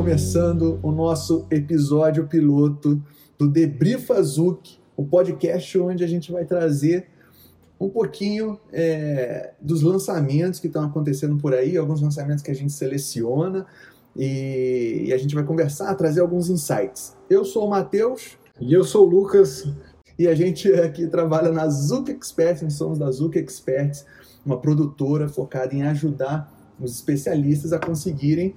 Começando o nosso episódio piloto do Debrifa Zuc, o podcast onde a gente vai trazer um pouquinho é, dos lançamentos que estão acontecendo por aí, alguns lançamentos que a gente seleciona e, e a gente vai conversar, trazer alguns insights. Eu sou o Matheus. E eu sou o Lucas. E a gente aqui trabalha na Zuc Experts, nós somos da Zuc Experts, uma produtora focada em ajudar os especialistas a conseguirem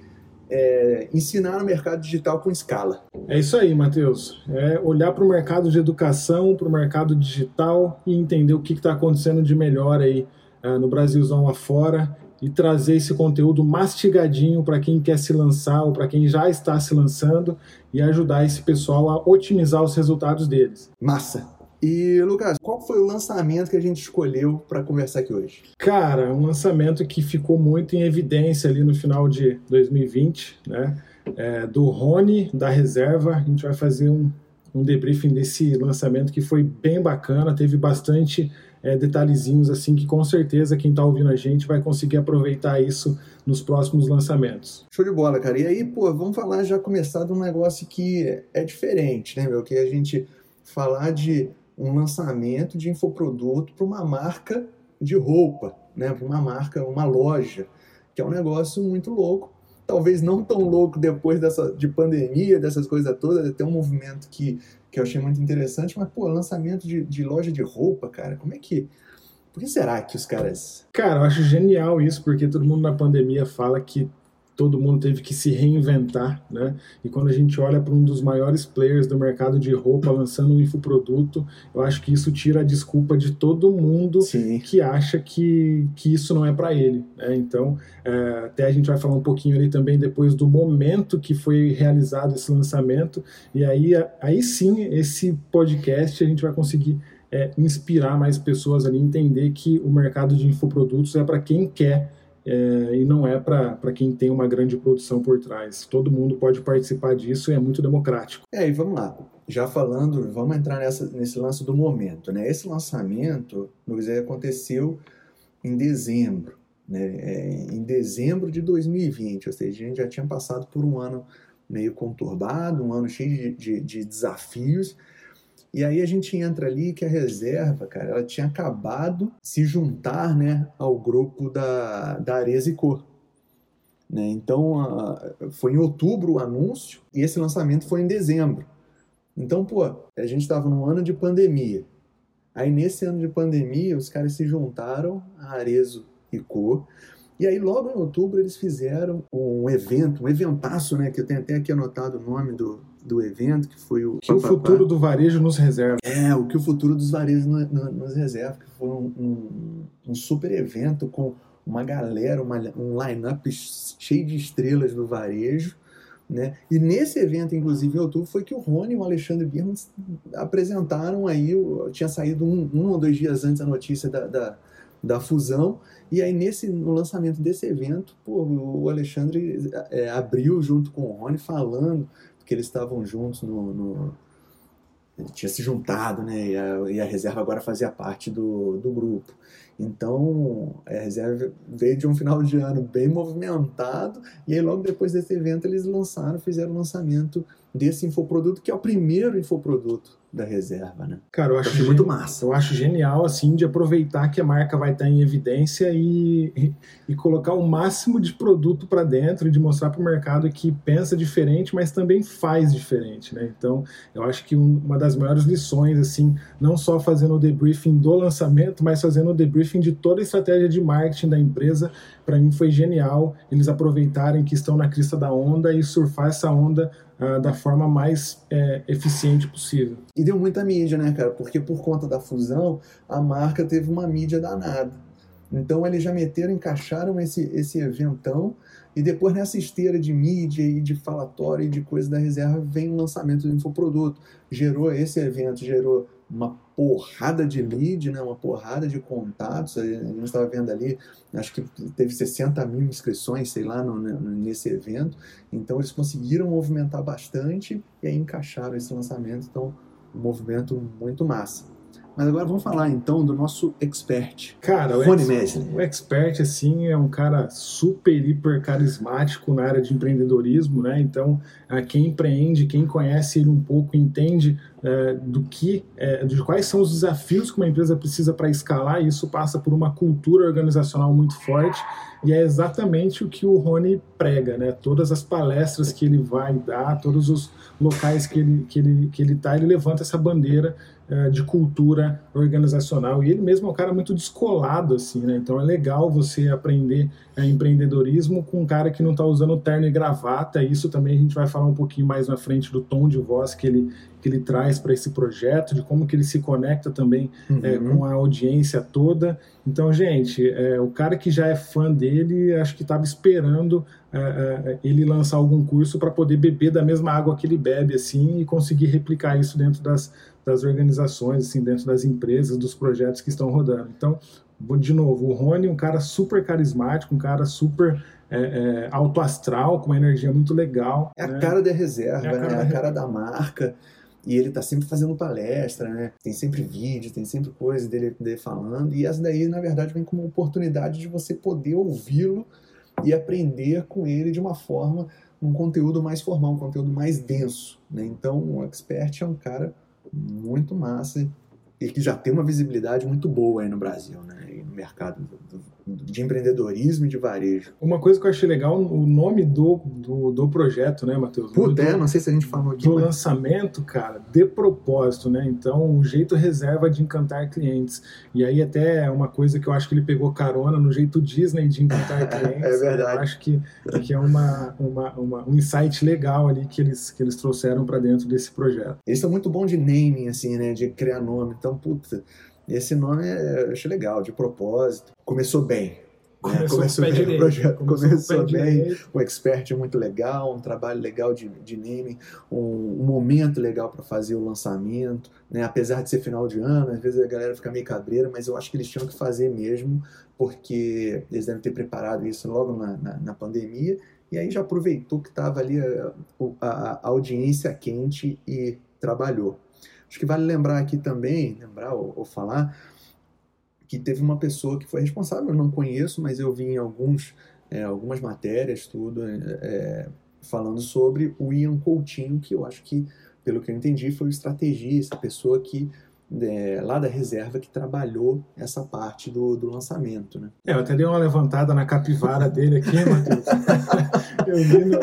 é, ensinar no mercado digital com escala. É isso aí, Matheus. É olhar para o mercado de educação, para o mercado digital e entender o que está acontecendo de melhor aí uh, no Brasilzão afora e trazer esse conteúdo mastigadinho para quem quer se lançar ou para quem já está se lançando e ajudar esse pessoal a otimizar os resultados deles. Massa! E, Lucas, qual foi o lançamento que a gente escolheu para conversar aqui hoje? Cara, um lançamento que ficou muito em evidência ali no final de 2020, né? É, do Rony, da reserva. A gente vai fazer um, um debriefing desse lançamento que foi bem bacana, teve bastante é, detalhezinhos assim que com certeza quem está ouvindo a gente vai conseguir aproveitar isso nos próximos lançamentos. Show de bola, cara. E aí, pô, vamos falar já começar de um negócio que é diferente, né, meu? Que a gente falar de um lançamento de infoproduto para uma marca de roupa, né? para uma marca, uma loja, que é um negócio muito louco. Talvez não tão louco depois dessa, de pandemia, dessas coisas todas, até um movimento que, que eu achei muito interessante, mas, pô, lançamento de, de loja de roupa, cara, como é que. Por que será que os caras. Cara, eu acho genial isso, porque todo mundo na pandemia fala que todo mundo teve que se reinventar, né? E quando a gente olha para um dos maiores players do mercado de roupa lançando um infoproduto, eu acho que isso tira a desculpa de todo mundo Sim. que acha que, que isso não é para ele, né? Então, é, até a gente vai falar um pouquinho ali também depois do momento que foi realizado esse lançamento, e aí, aí sim, esse podcast a gente vai conseguir é, inspirar mais pessoas ali, entender que o mercado de infoprodutos é para quem quer é, e não é para quem tem uma grande produção por trás. Todo mundo pode participar disso e é muito democrático. É, e vamos lá. Já falando, vamos entrar nessa, nesse lance do momento. Né? Esse lançamento, Luiz, aconteceu em dezembro. Né? É, em dezembro de 2020, ou seja, a gente já tinha passado por um ano meio conturbado, um ano cheio de, de, de desafios, e aí a gente entra ali que a reserva, cara, ela tinha acabado se juntar, né, ao grupo da, da Areza e Cor. Né? Então, a, foi em outubro o anúncio e esse lançamento foi em dezembro. Então, pô, a gente estava num ano de pandemia. Aí, nesse ano de pandemia, os caras se juntaram, a Arezo e Cor, e aí, logo em outubro, eles fizeram um evento, um eventaço, né? Que eu tenho até aqui anotado o nome do, do evento, que foi o. Que o futuro do varejo nos reserva. É, o que o futuro dos varejos no, no, nos reserva, que foi um, um, um, super evento com uma galera, uma, um line-up cheio de estrelas do varejo. Né? E nesse evento, inclusive em outubro, foi que o Rony e o Alexandre Birman apresentaram aí, tinha saído um, um ou dois dias antes a notícia da, da da fusão. E aí, nesse, no lançamento desse evento, pô, o Alexandre é, abriu junto com o Rony, falando que eles estavam juntos no, no tinha se juntado, né? E a, e a, reserva agora fazia parte do, do grupo. Então, a reserva veio de um final de ano bem movimentado, e aí logo depois desse evento eles lançaram, fizeram o lançamento desse infoproduto, que é o primeiro infoproduto da reserva, né? Cara, eu acho, eu muito massa. Eu acho genial, assim, de aproveitar que a marca vai estar em evidência e, e, e colocar o máximo de produto para dentro e de mostrar para o mercado que pensa diferente, mas também faz diferente, né? Então, eu acho que uma das maiores lições, assim, não só fazendo o debriefing do lançamento, mas fazendo o debriefing de toda a estratégia de marketing da empresa, para mim foi genial eles aproveitarem que estão na crista da onda e surfar essa onda uh, da forma mais é, eficiente possível. E deu muita mídia, né, cara? Porque por conta da fusão, a marca teve uma mídia danada. Então eles já meteram, encaixaram esse, esse eventão e depois nessa esteira de mídia e de falatório e de coisa da reserva vem o lançamento do infoproduto. Gerou esse evento, gerou uma porrada de lead, né, uma porrada de contatos. A gente estava vendo ali, acho que teve 60 mil inscrições, sei lá, no, nesse evento. Então eles conseguiram movimentar bastante e aí encaixaram esse lançamento. Então, um movimento muito massa. Mas agora vamos falar então do nosso expert. Cara, o, Rony ex, Messlin. o expert, assim, é um cara super, hiper carismático na área de empreendedorismo, né? Então, a quem empreende, quem conhece ele um pouco, entende é, do que, é, de quais são os desafios que uma empresa precisa para escalar, e isso passa por uma cultura organizacional muito forte, e é exatamente o que o Rony prega, né? Todas as palestras que ele vai dar, todos os locais que ele, que ele, que ele tá, ele levanta essa bandeira é, de cultura organizacional. E ele mesmo é um cara muito descolado, assim, né? Então é legal você aprender é, empreendedorismo com um cara que não está usando terno e gravata. Isso também a gente vai falar um pouquinho mais na frente do tom de voz que ele, que ele traz para esse projeto, de como que ele se conecta também uhum. é, com a audiência toda. Então, gente, é, o cara que já é fã dele, acho que estava esperando é, é, ele lançar algum curso para poder beber da mesma água que ele bebe, assim, e conseguir replicar isso dentro das das organizações, assim, dentro das empresas, dos projetos que estão rodando. Então, de novo, o Rony, um cara super carismático, um cara super é, é, alto astral, com uma energia muito legal. É né? a cara da reserva, é a cara, né? da... É a cara da marca. E ele tá sempre fazendo palestra, né? Tem sempre vídeo, tem sempre coisa dele, dele falando. E essa daí, na verdade, vem como oportunidade de você poder ouvi-lo e aprender com ele de uma forma, um conteúdo mais formal, um conteúdo mais denso. Né? Então, o Expert é um cara muito massa e que já tem uma visibilidade muito boa aí no Brasil, né? E no mercado do, do, de empreendedorismo e de varejo. Uma coisa que eu achei legal, o nome do, do, do projeto, né, Matheus? Puta, é, não sei se a gente falou aqui. Do mas... lançamento, cara, de propósito, né? Então, o jeito reserva de encantar clientes. E aí até uma coisa que eu acho que ele pegou carona no jeito Disney de encantar clientes. é verdade. Eu acho que, que é uma, uma, uma, um insight legal ali que eles, que eles trouxeram para dentro desse projeto. Eles são muito bons de naming, assim, né? De criar nome. Então, puta, esse nome eu achei legal, de propósito. Começou bem. Começou, né? começou bem o projeto, começou, começou bem, o expert é muito legal, um trabalho legal de, de naming, um, um momento legal para fazer o lançamento, né? apesar de ser final de ano, às vezes a galera fica meio cabreira, mas eu acho que eles tinham que fazer mesmo, porque eles devem ter preparado isso logo na, na, na pandemia, e aí já aproveitou que estava ali a, a, a audiência quente e trabalhou. Acho que vale lembrar aqui também, lembrar ou, ou falar, que teve uma pessoa que foi responsável, eu não conheço, mas eu vi em alguns, é, algumas matérias, tudo, é, é, falando sobre o Ian Coutinho, que eu acho que, pelo que eu entendi, foi o estrategista, a pessoa que é, lá da reserva que trabalhou essa parte do, do lançamento. Né? É, eu até dei uma levantada na capivara dele aqui, Matheus. eu vi no,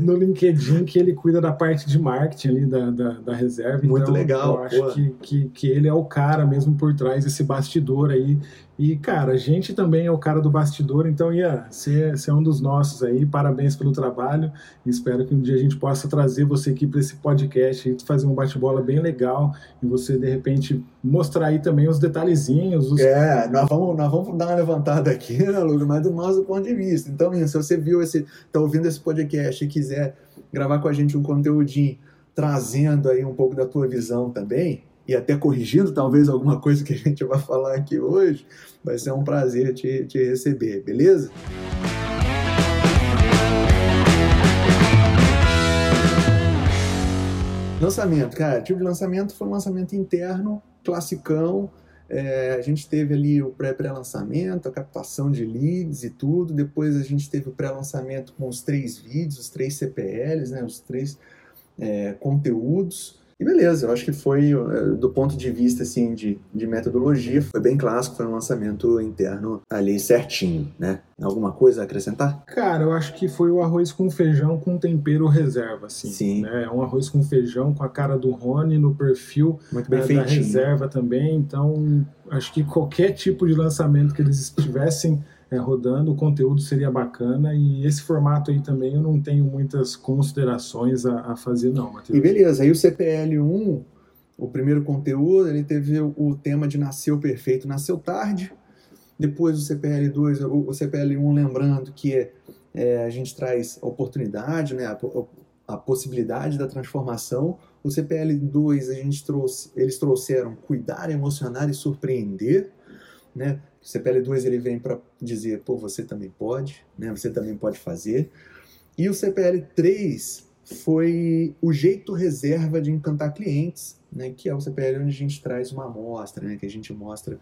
no LinkedIn que ele cuida da parte de marketing ali da, da, da reserva. Muito então, legal. Eu acho que, que, que, ele é o cara mesmo por trás desse bastidor aí. E, cara, a gente também é o cara do bastidor, então, Ian, você, você é um dos nossos aí. Parabéns pelo trabalho. Espero que um dia a gente possa trazer você aqui para esse podcast e fazer um bate-bola bem legal e você, de repente, mostrar aí também os detalhezinhos. Os... É, nós vamos, nós vamos dar uma levantada aqui, né, Lucas, mas do nosso ponto de vista. Então, Ian, se você viu esse, tá ouvindo esse podcast e quiser gravar com a gente um conteúdinho trazendo aí um pouco da tua visão também, e até corrigindo talvez alguma coisa que a gente vai falar aqui hoje, vai ser um prazer te, te receber, beleza? Lançamento, cara, tipo de lançamento foi um lançamento interno, classicão. É, a gente teve ali o pré-pré-lançamento, a captação de leads e tudo. Depois a gente teve o pré-lançamento com os três vídeos, os três CPLs, né, os três é, conteúdos. E beleza, eu acho que foi, eh, do ponto de vista assim, de, de metodologia, foi bem clássico, foi um lançamento interno ali certinho, né? Alguma coisa a acrescentar? Cara, eu acho que foi o arroz com feijão com tempero reserva, assim. Sim. Né? É um arroz com feijão com a cara do Rony no perfil Muito bem da, feitinho. da reserva também. Então, acho que qualquer tipo de lançamento que eles estivessem é, rodando, o conteúdo seria bacana e esse formato aí também eu não tenho muitas considerações a, a fazer não, Matheus. E beleza, aí o CPL1, o primeiro conteúdo, ele teve o tema de nasceu perfeito, nasceu tarde, depois o CPL2, o, o CPL1 lembrando que é, a gente traz a oportunidade, né, a, a possibilidade da transformação, o CPL2 a gente trouxe, eles trouxeram cuidar, emocionar e surpreender, né? O CPL2 ele vem para dizer, pô, você também pode, né? Você também pode fazer. E o CPL3 foi o jeito reserva de encantar clientes, né, que é o CPL onde a gente traz uma amostra, né, que a gente mostra,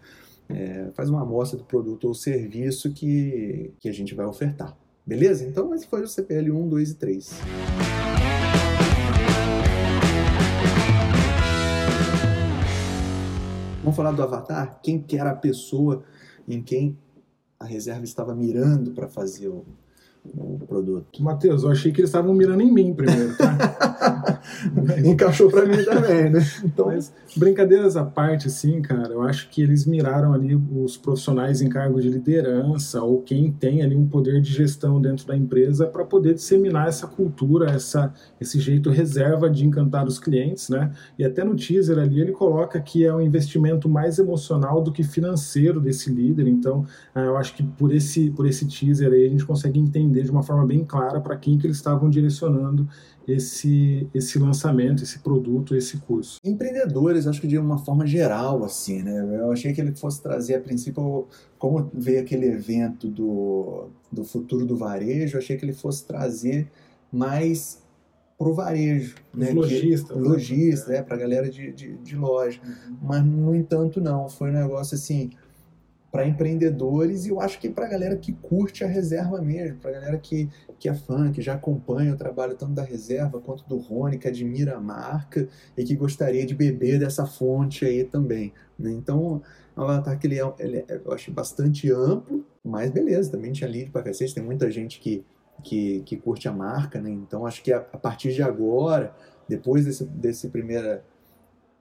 é, faz uma amostra do produto ou serviço que, que a gente vai ofertar. Beleza? Então esse foi o CPL 1, 2 e 3. Vamos falar do avatar? Quem que era a pessoa em quem a reserva estava mirando para fazer o, o produto. Matheus, eu achei que eles estavam mirando em mim primeiro, tá? Encaixou para mim também, né? Então... Mas, brincadeiras à parte, assim, cara, eu acho que eles miraram ali os profissionais em cargo de liderança ou quem tem ali um poder de gestão dentro da empresa para poder disseminar essa cultura, essa, esse jeito reserva de encantar os clientes, né? E até no teaser ali ele coloca que é um investimento mais emocional do que financeiro desse líder. Então, ah, eu acho que por esse, por esse teaser aí a gente consegue entender de uma forma bem clara para quem que eles estavam direcionando esse, esse lançamento, esse produto, esse curso. Empreendedores, acho que de uma forma geral, assim, né? Eu achei que ele fosse trazer, a princípio, como veio aquele evento do, do futuro do varejo, eu achei que ele fosse trazer mais para o varejo. Né? Lojista. Que, lojista, né? para a galera de, de, de loja. Uhum. Mas, no entanto, não. Foi um negócio assim para empreendedores e eu acho que para a galera que curte a reserva mesmo, para a galera que, que é fã, que já acompanha o trabalho tanto da reserva quanto do Rony, que admira a marca e que gostaria de beber dessa fonte aí também. Né? Então, o Avatar que ele é, ele é, eu acho bastante amplo, mas beleza, também tinha lead para cacete, tem muita gente que, que, que curte a marca, né? então acho que a, a partir de agora, depois desse, desse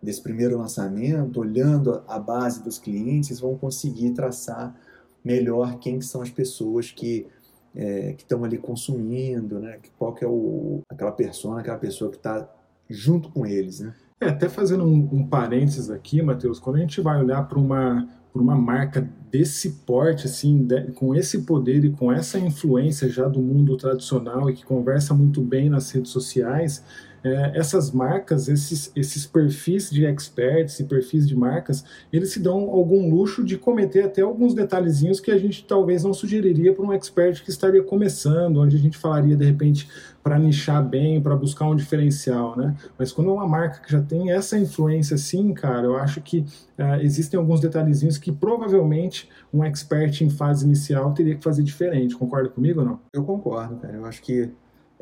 desse primeiro lançamento, olhando a base dos clientes, vão conseguir traçar melhor quem são as pessoas que é, que estão ali consumindo, né? Qual que é o, aquela persona, aquela pessoa que está junto com eles, né? É, até fazendo um, um parênteses aqui, Matheus, quando a gente vai olhar para uma, uma marca desse porte, assim, de, com esse poder e com essa influência já do mundo tradicional e que conversa muito bem nas redes sociais, é, essas marcas, esses, esses perfis de experts e perfis de marcas, eles se dão algum luxo de cometer até alguns detalhezinhos que a gente talvez não sugeriria para um expert que estaria começando, onde a gente falaria de repente para nichar bem, para buscar um diferencial, né? Mas quando é uma marca que já tem essa influência assim, cara, eu acho que uh, existem alguns detalhezinhos que provavelmente um expert em fase inicial teria que fazer diferente. Concorda comigo ou não? Eu concordo, cara. Eu acho que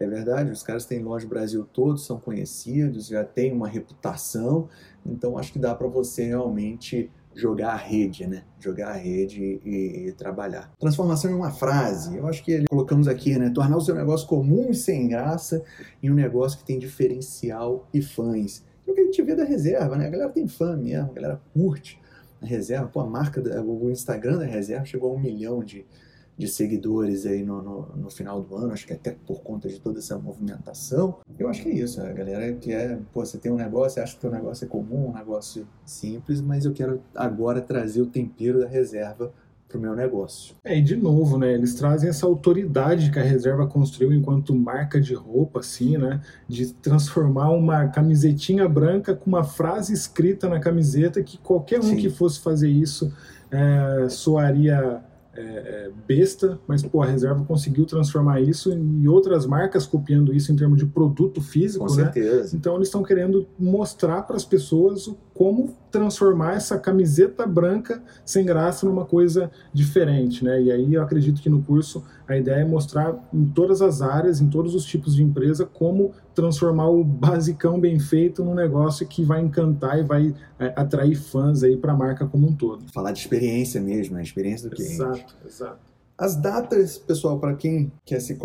é verdade, os caras têm loja no Brasil todo, são conhecidos, já têm uma reputação, então acho que dá para você realmente jogar a rede, né? Jogar a rede e, e, trabalhar. Transformação em uma frase. Eu acho que colocamos aqui, né? Tornar o seu negócio comum e sem graça em um negócio que tem diferencial e fãs. É o que a gente vê da reserva, né? A galera tem fã mesmo, a galera curte a reserva. Pô, a marca, o Instagram da reserva chegou a um milhão de, de seguidores aí no, no, no, final do ano, acho que até por conta de toda essa movimentação. Eu acho que é isso, a galera que é, pô, você tem um negócio, acha que o negócio é comum, um negócio simples, mas eu quero agora trazer o tempero da reserva para o meu negócio. É, e de novo, né, eles trazem essa autoridade que a reserva construiu enquanto marca de roupa, assim, né, de transformar uma camisetinha branca com uma frase escrita na camiseta que qualquer um Sim. que fosse fazer isso é, soaria é, é, besta, mas pô, a reserva conseguiu transformar isso e outras marcas copiando isso em termos de produto físico, Com né? certeza. Então eles estão querendo mostrar para as pessoas como transformar essa camiseta branca sem graça numa coisa diferente, né? E aí eu acredito que no curso a ideia é mostrar em todas as áreas, em todos os tipos de empresa, como transformar o basicão bem feito num negócio que vai encantar e vai é, atrair fãs aí para a marca como um todo. Falar de experiência mesmo, né? Experiência do cliente. Exato, exato. As datas, pessoal, para quem quer se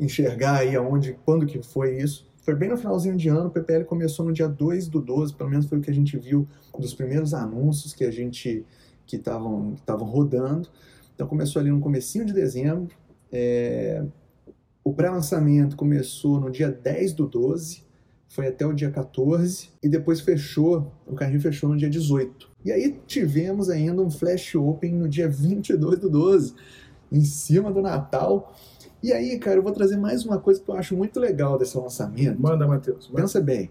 enxergar aí aonde, quando que foi isso, foi bem no finalzinho de ano, o PPL começou no dia 2 do 12, pelo menos foi o que a gente viu dos primeiros anúncios que a gente que estavam rodando. Então começou ali no comecinho de dezembro. É, o pré-lançamento começou no dia 10 do 12, foi até o dia 14, e depois fechou, o carrinho fechou no dia 18. E aí tivemos ainda um flash open no dia 22 do 12, em cima do Natal, e aí, cara, eu vou trazer mais uma coisa que eu acho muito legal desse lançamento. Manda, Matheus. Pensa bem.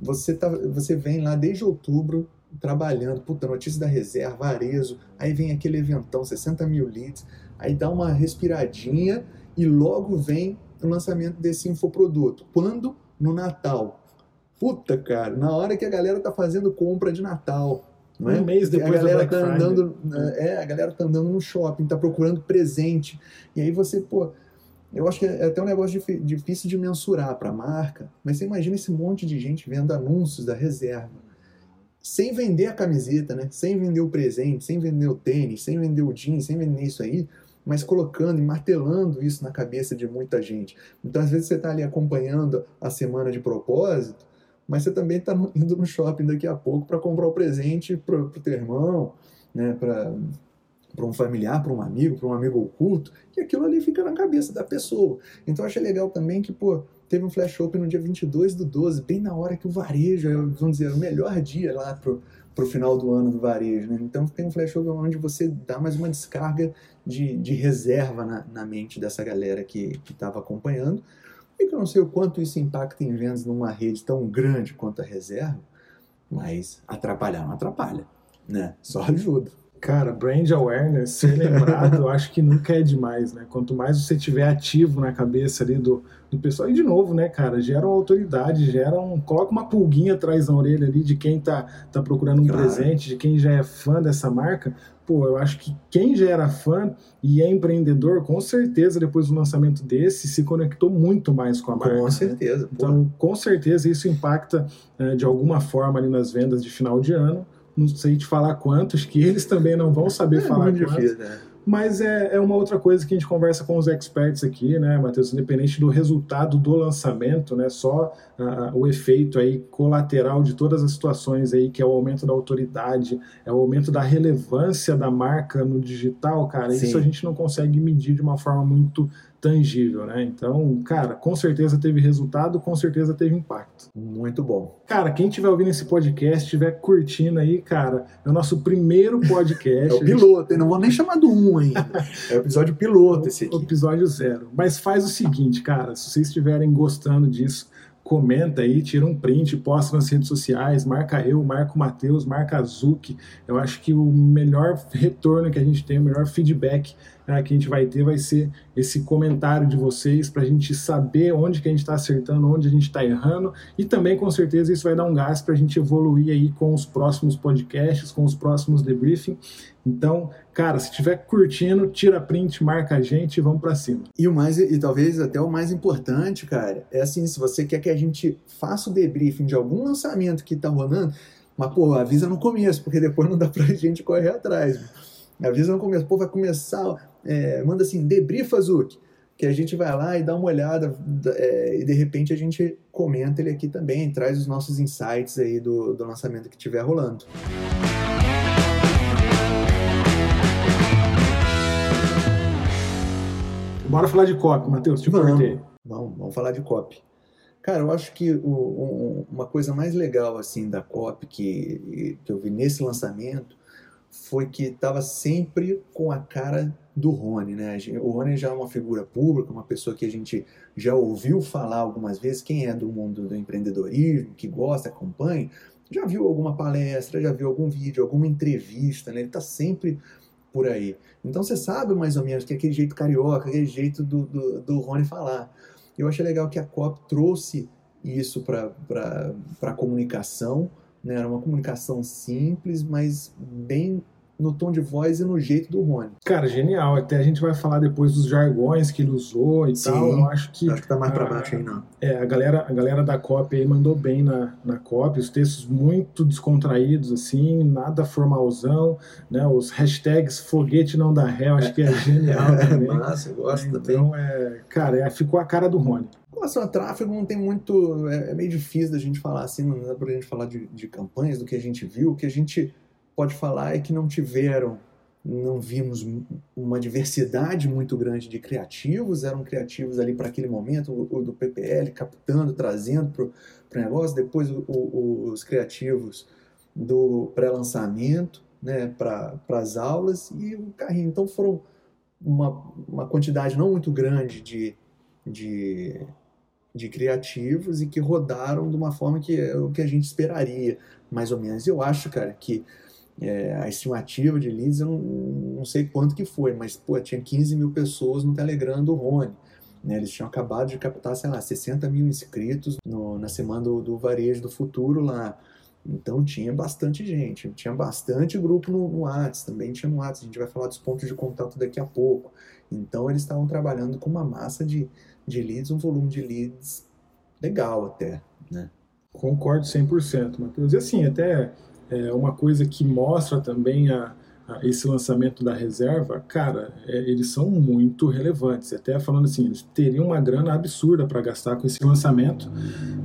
Você, tá, você vem lá desde outubro trabalhando, puta, notícia da reserva, Arezo, aí vem aquele eventão, 60 mil leads, aí dá uma respiradinha e logo vem o lançamento desse infoproduto. Quando? No Natal. Puta, cara, na hora que a galera tá fazendo compra de Natal. Não é? Um mês depois a galera tá andando, é, a galera tá andando no shopping, tá procurando presente. E aí você, pô, eu acho que é até um negócio difí- difícil de mensurar para a marca, mas você imagina esse monte de gente vendo anúncios da reserva, sem vender a camiseta, né? Sem vender o presente, sem vender o tênis, sem vender o jeans, sem vender isso aí, mas colocando e martelando isso na cabeça de muita gente. Então, às vezes você está ali acompanhando a semana de propósito, mas você também está indo no shopping daqui a pouco para comprar o presente para o teu irmão, né? Para para um familiar, para um amigo, para um amigo oculto, e aquilo ali fica na cabeça da pessoa. Então eu achei legal também que, pô, teve um flash open no dia 22 do 12, bem na hora que o varejo, vamos dizer, o melhor dia lá pro, pro final do ano do varejo, né? Então tem um flash open onde você dá mais uma descarga de, de reserva na, na mente dessa galera que estava acompanhando, e que eu não sei o quanto isso impacta em vendas numa rede tão grande quanto a reserva, mas atrapalhar não atrapalha, né? Só ajuda. Cara, brand awareness, ser lembrado, eu acho que nunca é demais, né? Quanto mais você tiver ativo na cabeça ali do, do pessoal, e de novo, né, cara, gera uma autoridade, gera um. Coloca uma pulguinha atrás da orelha ali de quem tá, tá procurando um Claro. presente, de quem já é fã dessa marca. Pô, eu acho que quem já era fã e é empreendedor, com certeza, depois do lançamento desse, se conectou muito mais com a marca. Com né? certeza. pô. Então, com certeza, isso impacta eh, de alguma forma ali nas vendas de final de ano. Não sei te falar quantos, que eles também não vão saber é falar muito quantos. difícil, né? Mas é, é uma outra coisa que a gente conversa com os experts aqui, né, Matheus? Independente do resultado do lançamento, né? Só ah, o efeito aí colateral de todas as situações aí, que é o aumento da autoridade, é o aumento da relevância da marca no digital, cara. Sim. Isso a gente não consegue medir de uma forma muito tangível, né? Então, cara, com certeza teve resultado, com certeza teve impacto. Muito bom. Cara, quem estiver ouvindo esse podcast, estiver curtindo aí, cara, é o nosso primeiro podcast. É o piloto, hein? não vou nem chamar do 1 um ainda. É o episódio piloto esse O aqui. episódio zero. Mas faz o seguinte, cara, se vocês estiverem gostando disso, comenta aí, tira um print, posta nas redes sociais, marca eu, marca o Matheus, marca a Zuki. Eu acho que o melhor retorno que a gente tem, o melhor feedback né, que a gente vai ter vai ser esse comentário de vocês para a gente saber onde que a gente está acertando, onde a gente está errando e também com certeza isso vai dar um gás para a gente evoluir aí com os próximos podcasts, com os próximos debriefing. Então, cara, se estiver curtindo, tira print, marca a gente e vamos para cima. E o mais, e talvez até o mais importante, cara, é assim, se você quer que a gente faça o debriefing de algum lançamento que tá rolando, mas, pô, avisa no começo, porque depois não dá pra gente correr atrás. Avisa no começo, pô, vai começar, é, manda assim, debriefa, Zuki, que a gente vai lá e dá uma olhada, é, e de repente a gente comenta ele aqui também, traz os nossos insights aí do, do lançamento que estiver rolando. Bora falar de copy, Matheus, te Vamos. cortei. Vamos, vamos falar de copy. Cara, eu acho que o- o- uma coisa mais legal assim da copy que, que eu vi nesse lançamento foi que estava sempre com a cara do Rony, né? O Rony já é uma figura pública, uma pessoa que a gente já ouviu falar algumas vezes, quem é do mundo do empreendedorismo, que gosta, acompanha, já viu alguma palestra, já viu algum vídeo, alguma entrevista, né? Ele está sempre por aí. Então você sabe mais ou menos que é aquele jeito carioca, aquele jeito do, do, do Rony falar. Eu achei legal que a COP trouxe isso para a comunicação, né? Era uma comunicação simples, mas bem no tom de voz e no jeito do Rony. Cara, genial. Até a gente vai falar depois dos jargões que ele usou e Sim. tal. Eu acho que Acho que tá mais para Ah, baixo aí, não. é, a, galera, a galera da copy aí mandou bem na, na copy, os textos muito descontraídos, assim, nada formalzão, né? Os hashtags foguete não dá ré, eu acho que é genial também. massa, eu gosto também. Então, é, cara, é, ficou a cara do Rony. Com relação a tráfego, não tem muito. É, é meio difícil da gente falar assim, não dá pra gente falar de, de campanhas, do que a gente viu. O que a gente pode falar é que não tiveram, não vimos uma diversidade muito grande de criativos, eram criativos ali para aquele momento, o, o do PPL captando, trazendo para o negócio, depois o- o- os criativos do pré-lançamento né, para as aulas e o carrinho. Então foram uma, uma quantidade não muito grande de, de, de criativos e que rodaram de uma forma que é o que a gente esperaria, mais ou menos. Eu acho, cara, que é, a estimativa de leads, eu não, não sei quanto que foi, mas pô, tinha 15 mil pessoas no Telegram do Rony. Né? Eles tinham acabado de captar, sei lá, 60 mil inscritos no, na semana do, do Varejo do Futuro lá. Então tinha bastante gente, tinha bastante grupo no, no WhatsApp, também tinha no WhatsApp, a gente vai falar dos pontos de contato daqui a pouco. Então eles estavam trabalhando com uma massa de, de leads, um volume de leads legal até, né? Concordo 100%, Matheus. E assim, até é uma coisa que mostra também a, esse lançamento da reserva, cara, é, eles são muito relevantes. Até falando assim, eles teriam uma grana absurda para gastar com esse lançamento,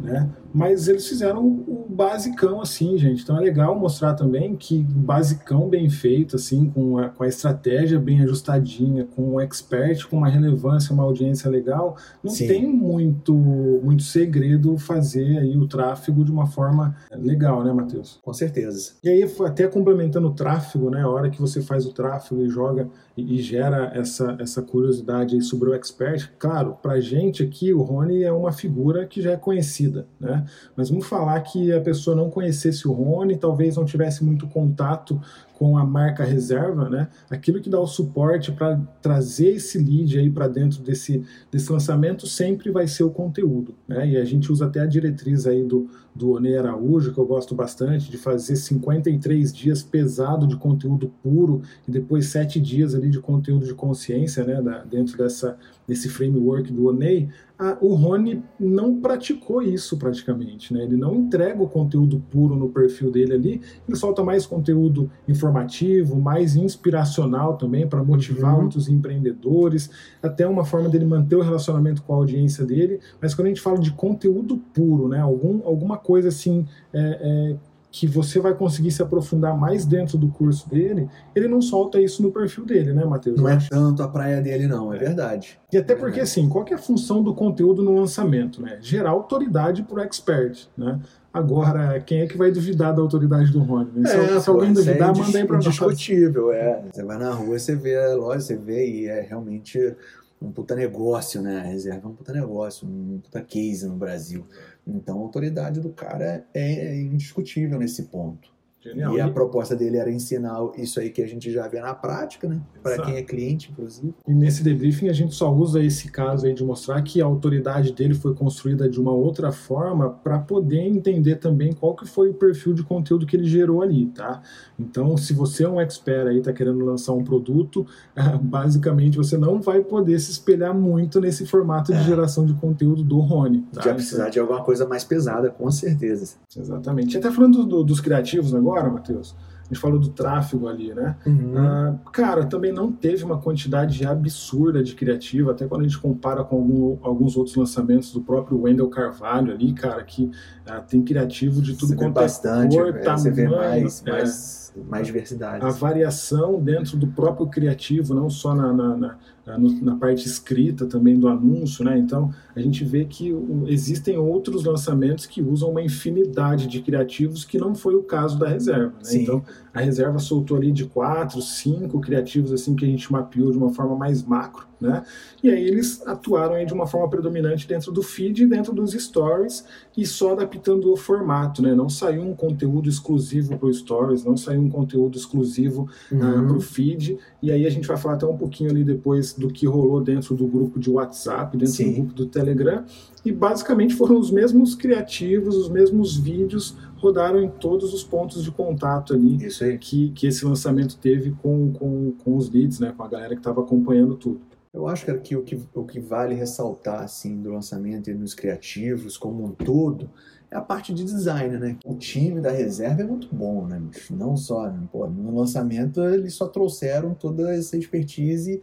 né? Mas eles fizeram o basicão assim, gente. Então é legal mostrar também que basicão bem feito, assim, com a, com a estratégia bem ajustadinha, com um expert, com uma relevância, uma audiência legal, não Sim. tem muito, muito segredo fazer aí o tráfego de uma forma legal, né, Matheus? Com certeza. E aí, até complementando o tráfego, né, a hora que você faz o tráfego e joga e, e gera essa, essa curiosidade sobre o expert, claro, para gente aqui o Rony é uma figura que já é conhecida, né? Mas vamos falar que a pessoa não conhecesse o Rony, talvez não tivesse muito contato com a marca reserva, né? Aquilo que dá o suporte para trazer esse lead aí para dentro desse, desse lançamento sempre vai ser o conteúdo, né? E a gente usa até a diretriz aí do, do Onei Araújo, que eu gosto bastante, de fazer 53 dias pesado de conteúdo puro e depois 7 dias ali de conteúdo de consciência, né? Da, dentro dessa, desse framework do Onei, a, o Rony não praticou isso praticamente, né? Ele não entrega o conteúdo puro no perfil dele ali, ele solta mais conteúdo informativo, mais inspiracional também para motivar uhum. outros empreendedores, até uma forma dele manter o relacionamento com a audiência dele. Mas quando a gente fala de conteúdo puro, né? Algum, alguma coisa assim é, é, que você vai conseguir se aprofundar mais dentro do curso dele, ele não solta isso no perfil dele, né, Matheus? Não é tanto a praia dele, não, é, é. verdade. E até porque, é assim, qual é a função do conteúdo no lançamento? Né? Gerar autoridade para o expert, né? Agora, quem é que vai duvidar da autoridade do Rony? Né? Se, é, se alguém pô, duvidar, é manda aí para nós. Indiscutível, é. Você vai na rua, você vê a loja, você vê e é realmente um puta negócio, né? A reserva é um puta negócio, um puta case no Brasil. Então a autoridade do cara é indiscutível nesse ponto. Genial. E a proposta dele era ensinar isso aí que a gente já vê na prática, né? Para quem é cliente, inclusive. E nesse debriefing a gente só usa esse caso aí de mostrar que a autoridade dele foi construída de uma outra forma para poder entender também qual que foi o perfil de conteúdo que ele gerou ali, tá? Então, se você é um expert aí, tá querendo lançar um produto, basicamente você não vai poder se espelhar muito nesse formato de é. geração de conteúdo do Rony. Tá? Já precisar então, de alguma coisa mais pesada, com certeza. Exatamente. E até falando do, dos criativos agora, agora, Matheus, a gente falou do tráfego ali, né? Uhum. Ah, cara, também não teve uma quantidade absurda de criativa, até quando a gente compara com algum, alguns outros lançamentos do próprio Wendell Carvalho ali, cara, que ah, tem criativo de tudo você quanto é bastante, cor, é, tamanho. Você vê mais, é, mais, mais diversidade. A variação dentro do próprio criativo, não só na, na, na na parte escrita também do anúncio, né? Então a gente vê que existem outros lançamentos que usam uma infinidade de criativos que não foi o caso da reserva. Né? Então a reserva soltou ali de quatro, cinco criativos assim que a gente mapeou de uma forma mais macro, né? E aí eles atuaram aí de uma forma predominante dentro do feed, dentro dos stories e só adaptando o formato, né? Não saiu um conteúdo exclusivo para o stories, não saiu um conteúdo exclusivo uhum. uh, para o feed. E aí a gente vai falar até um pouquinho ali depois do que rolou dentro do grupo de WhatsApp, dentro Sim. do grupo do Telegram. E basicamente foram os mesmos criativos, os mesmos vídeos rodaram em todos os pontos de contato ali que, que esse lançamento teve com, com, com os leads, né, com a galera que estava acompanhando tudo. Eu acho que o que, o que vale ressaltar assim, do lançamento e nos criativos como um todo é a parte de design, né? O time da reserva é muito bom, né? Não só, né? Pô, no lançamento eles só trouxeram toda essa expertise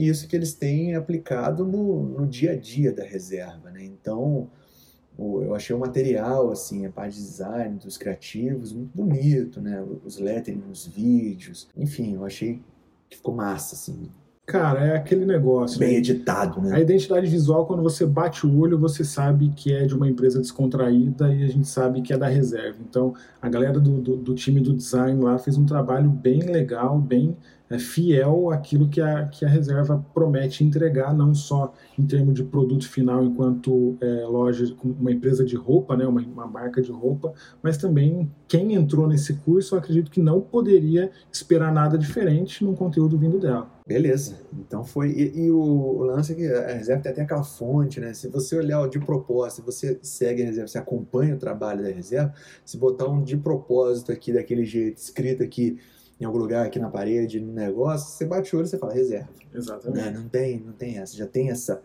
e isso que eles têm aplicado no, no dia a dia da reserva, né? Então, eu achei o material, assim, a parte de design, dos criativos, muito bonito, né? Os lettering nos vídeos, enfim, eu achei que ficou massa, assim. Cara, é aquele negócio. Bem né? editado, né? A identidade visual, quando você bate o olho, você sabe que é de uma empresa descontraída e a gente sabe que é da reserva. Então, a galera do, do, do time do design lá fez um trabalho bem legal, bem é, fiel àquilo que a, que a reserva promete entregar, não só em termos de produto final enquanto é, loja, uma empresa de roupa, né, uma, uma marca de roupa, mas também quem entrou nesse curso, eu acredito que não poderia esperar nada diferente num conteúdo vindo dela. Beleza. Então foi. E, e o, o, lance é que a reserva tem até aquela fonte, né? Se você olhar de propósito, você segue a reserva, você acompanha o trabalho da reserva, se botar um de propósito aqui daquele jeito, escrito aqui em algum lugar, aqui na parede, no negócio, você bate o olho e você fala reserva. Exatamente. Né? Não, tem, não tem essa. Já tem essa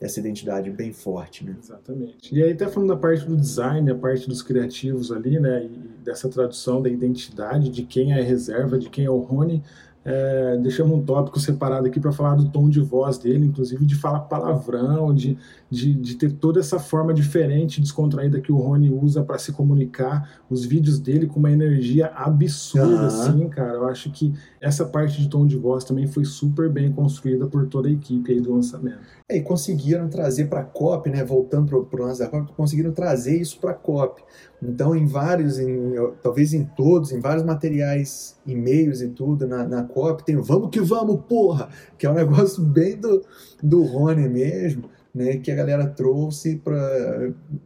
essa identidade bem forte, né? Exatamente. E aí até falando da parte do design, a parte dos criativos ali, né, e dessa tradução da identidade de quem é reserva, de quem é o Rony, é, deixamos um tópico separado aqui para falar do tom de voz dele, inclusive de falar palavrão, de, de, de ter toda essa forma diferente, descontraída que o Rony usa para se comunicar, os vídeos dele com uma energia absurda, uhum. assim, cara. Eu acho que essa parte de tom de voz também foi super bem construída por toda a equipe aí do lançamento. É, e conseguiram trazer para a COP, né, voltando para o lance da COP, conseguiram trazer isso para a COP. Então, em vários, em, talvez em todos, em vários materiais, e-mails e tudo na, na COP, tem vamos que vamos, porra! Que é um negócio bem do, do Rony mesmo, né? Que a galera trouxe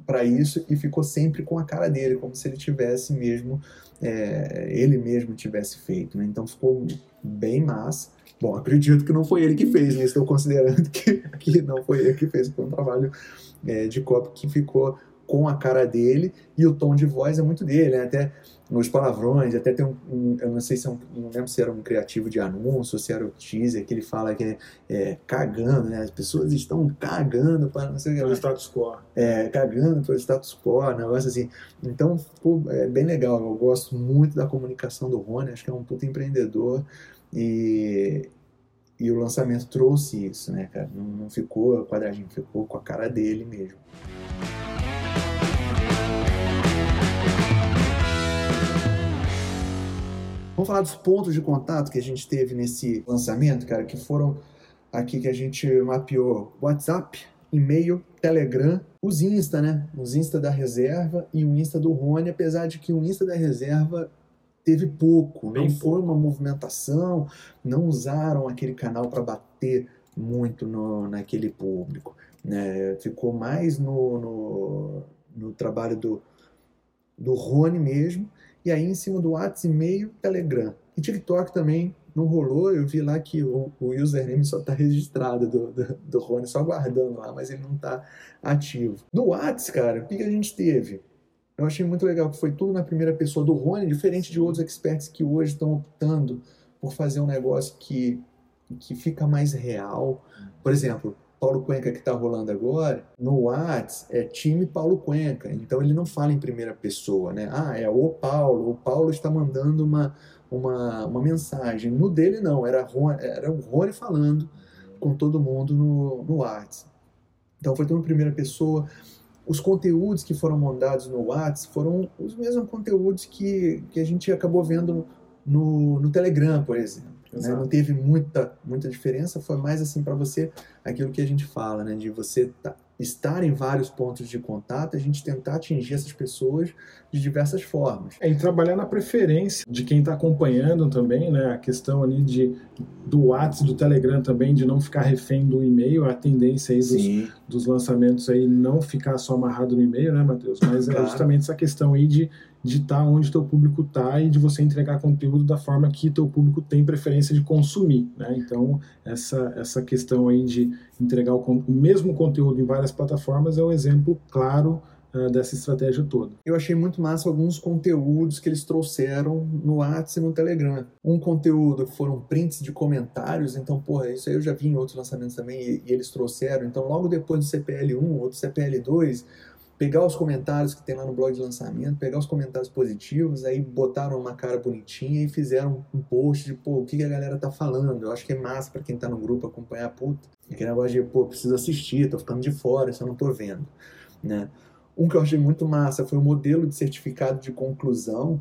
para isso e ficou sempre com a cara dele, como se ele tivesse mesmo, é, ele mesmo tivesse feito, né? Então ficou bem massa. Bom, acredito que não foi ele que fez, né? Estou considerando que, que não foi ele que fez, foi um trabalho é, de COP que ficou com a cara dele e o tom de voz é muito dele, né? até os palavrões, até tem um, um eu não sei se é um, não lembro se era um criativo de anúncio, se era o teaser, que ele fala que é, é cagando, né? As pessoas estão cagando para não sei o que. Pelo status quo. É, cagando pelo status quo, negócio assim. Então, ficou é bem legal. Eu gosto muito da comunicação do Rony, acho que é um puto empreendedor e, e o lançamento trouxe isso, né, cara? Não, não ficou quadradinho, ficou com a cara dele mesmo. Vamos falar dos pontos de contato que a gente teve nesse lançamento, cara, que foram aqui que a gente mapeou WhatsApp, e-mail, Telegram, os Insta, né? Os Insta da reserva e o Insta do Rony, apesar de que o Insta da reserva teve pouco, Bem não foi uma movimentação, não usaram aquele canal para bater muito no, naquele público. Né? Ficou mais no, no, no trabalho do, do Rony mesmo e aí em cima do WhatsApp, e-mail, Telegram. E TikTok também não rolou, eu vi lá que o, o username só está registrado do, do, do Rony, só guardando lá, mas ele não está ativo. No WhatsApp, cara, o que, que a gente teve? Eu achei muito legal que foi tudo na primeira pessoa do Rony, diferente de outros experts que hoje estão optando por fazer um negócio que, que fica mais real. Por exemplo, Paulo Cuenca que está rolando agora, no Whats é time Paulo Cuenca. Então ele não fala em primeira pessoa, né? Ah, é o Paulo, o Paulo está mandando uma, uma, uma mensagem. No dele não, era, era o Rony falando com todo mundo no, no Whats. Então foi tudo em primeira pessoa. Os conteúdos que foram mandados no Whats foram os mesmos conteúdos que, que a gente acabou vendo no, no Telegram, por exemplo. Né? Não teve muita, muita diferença, foi mais assim para você aquilo que a gente fala, né? de você tá, estar em vários pontos de contato, a gente tentar atingir essas pessoas de diversas formas. É, e trabalhar na preferência de quem está acompanhando também, né? A questão ali de, do WhatsApp, do Telegram também, de não ficar refém do e-mail, a tendência aí dos, dos lançamentos aí não ficar só amarrado no e-mail, né, Matheus? Mas é claro. é justamente essa questão aí de de estar tá onde teu público está e de você entregar conteúdo da forma que teu público tem preferência de consumir, né? Então essa essa questão aí de entregar o, o mesmo conteúdo em várias plataformas é um exemplo claro uh, dessa estratégia toda. Eu achei muito massa alguns conteúdos que eles trouxeram no WhatsApp e no Telegram. Um conteúdo foram prints de comentários, então, porra, isso aí eu já vi em outros lançamentos também e, e eles trouxeram. Então, logo depois do CPL1 ou do CPL2, pegar os comentários que tem lá no blog de lançamento, pegar os comentários positivos, aí botaram uma cara bonitinha e fizeram um post de, pô, o que a galera tá falando. Eu acho que é massa para quem tá no grupo acompanhar, puta. Aquele negócio de, pô, preciso assistir, tô ficando de fora, isso eu não tô vendo, né? Um que eu achei muito massa foi o modelo de certificado de conclusão,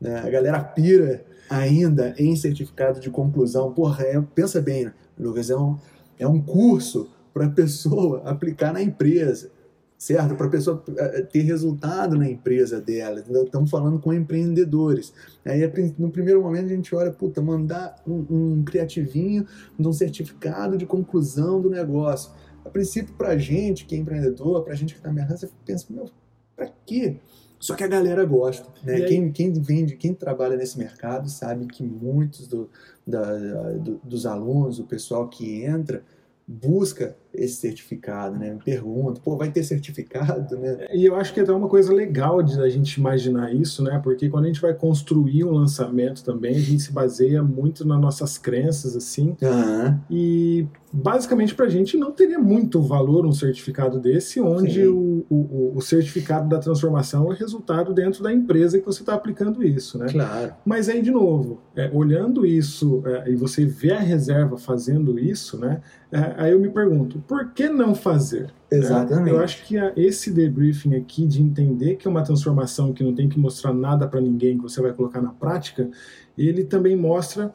né? A galera pira ainda em certificado de conclusão. Porra, é, pensa bem, Lucas, é um, é um curso para pessoa aplicar na empresa certo? Para a pessoa eh, eh, ter resultado na empresa dela. Estamos falando com empreendedores. Aí, no primeiro momento, a gente olha, puta, mandar um, um criativinho de um certificado de conclusão do negócio. A princípio, para a gente que é empreendedor, para a gente que está mercado, você pensa, meu, para quê? Só que a galera gosta, né? Quem, quem vende, quem trabalha nesse mercado sabe que muitos do, da, do, dos alunos, o pessoal que entra, busca esse certificado, né? Me pergunta, pô, vai ter certificado, né? E eu acho que é até uma coisa legal de a gente imaginar isso, né? Porque quando a gente vai construir um lançamento também, a gente se baseia muito nas nossas crenças, assim. Uhum. E basicamente para a gente não teria muito valor um certificado desse, onde o, o, o, certificado da transformação é resultado dentro da empresa que você está aplicando isso, né? Claro. Mas aí, de novo, é, olhando isso é, e você vê a reserva fazendo isso, né? É, aí eu me pergunto, por que não fazer? Né? Exatamente. Eu acho que esse debriefing aqui de entender que é uma transformação que não tem que mostrar nada para ninguém, que você vai colocar na prática, ele também mostra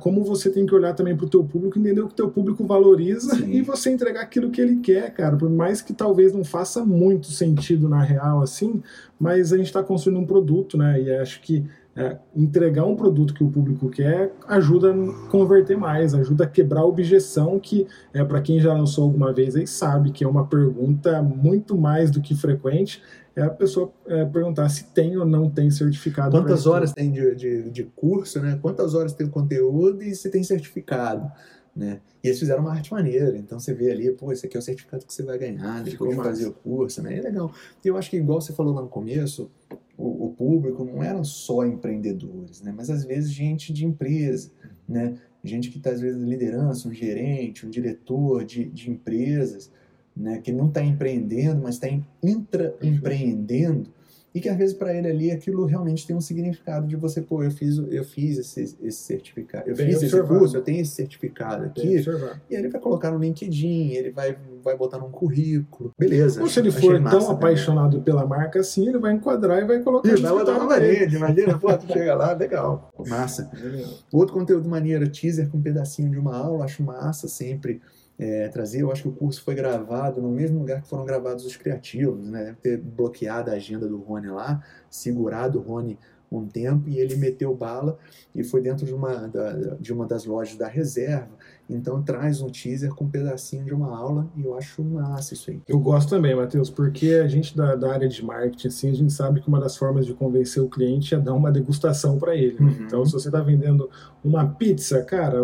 como você tem que olhar também para o teu público, entender o que o teu público valoriza Sim. e você entregar aquilo que ele quer, cara. Por mais que talvez não faça muito sentido na real assim, mas a gente está construindo um produto, né? E acho que é, entregar um produto que o público quer ajuda a converter mais, ajuda a quebrar a objeção que, é, para quem já lançou alguma vez aí sabe que é uma pergunta muito mais do que frequente, é a pessoa é, perguntar se tem ou não tem certificado. Quantas horas tem de, de, de, curso, né? Quantas horas tem conteúdo e se tem certificado. Né? E eles fizeram uma arte maneira, então você vê ali, pô, esse aqui é o certificado que você vai ganhar depois de fazer o curso, né? É legal. E eu acho que, igual você falou lá no começo, o, o, público não eram só empreendedores, né? Mas às vezes gente de empresa, né? Gente que está às vezes liderança, um gerente, um diretor de, de empresas, né? Que não está empreendendo, mas está intraempreendendo e que às vezes para ele ali aquilo realmente tem um significado de você, pô, eu fiz, eu fiz esse, esse certificado, eu Bem fiz observado. esse curso, eu tenho esse certificado aqui, e ele vai colocar no LinkedIn, ele vai, vai botar num currículo, beleza. Ou se ele for tão apaixonado também. pela marca assim, ele vai enquadrar e vai colocar ele vai botar na parede, imagina, pô, tu chega lá, legal, massa. Legal. Outro conteúdo maneiro, teaser com um pedacinho de uma aula, acho massa sempre, é, trazer. Eu acho que o curso foi gravado no mesmo lugar que foram gravados os criativos, né? Deve ter bloqueado a agenda do Rony lá, segurado o Rony um tempo e ele meteu bala e foi dentro de uma, da, de uma das lojas da reserva então traz um teaser com um pedacinho de uma aula e eu acho massa isso aí. Eu gosto também, Matheus, porque a gente da, da, área de marketing, assim, a gente sabe que uma das formas de convencer o cliente é dar uma degustação para ele. Né? Uhum. Então, se você está vendendo uma pizza, cara,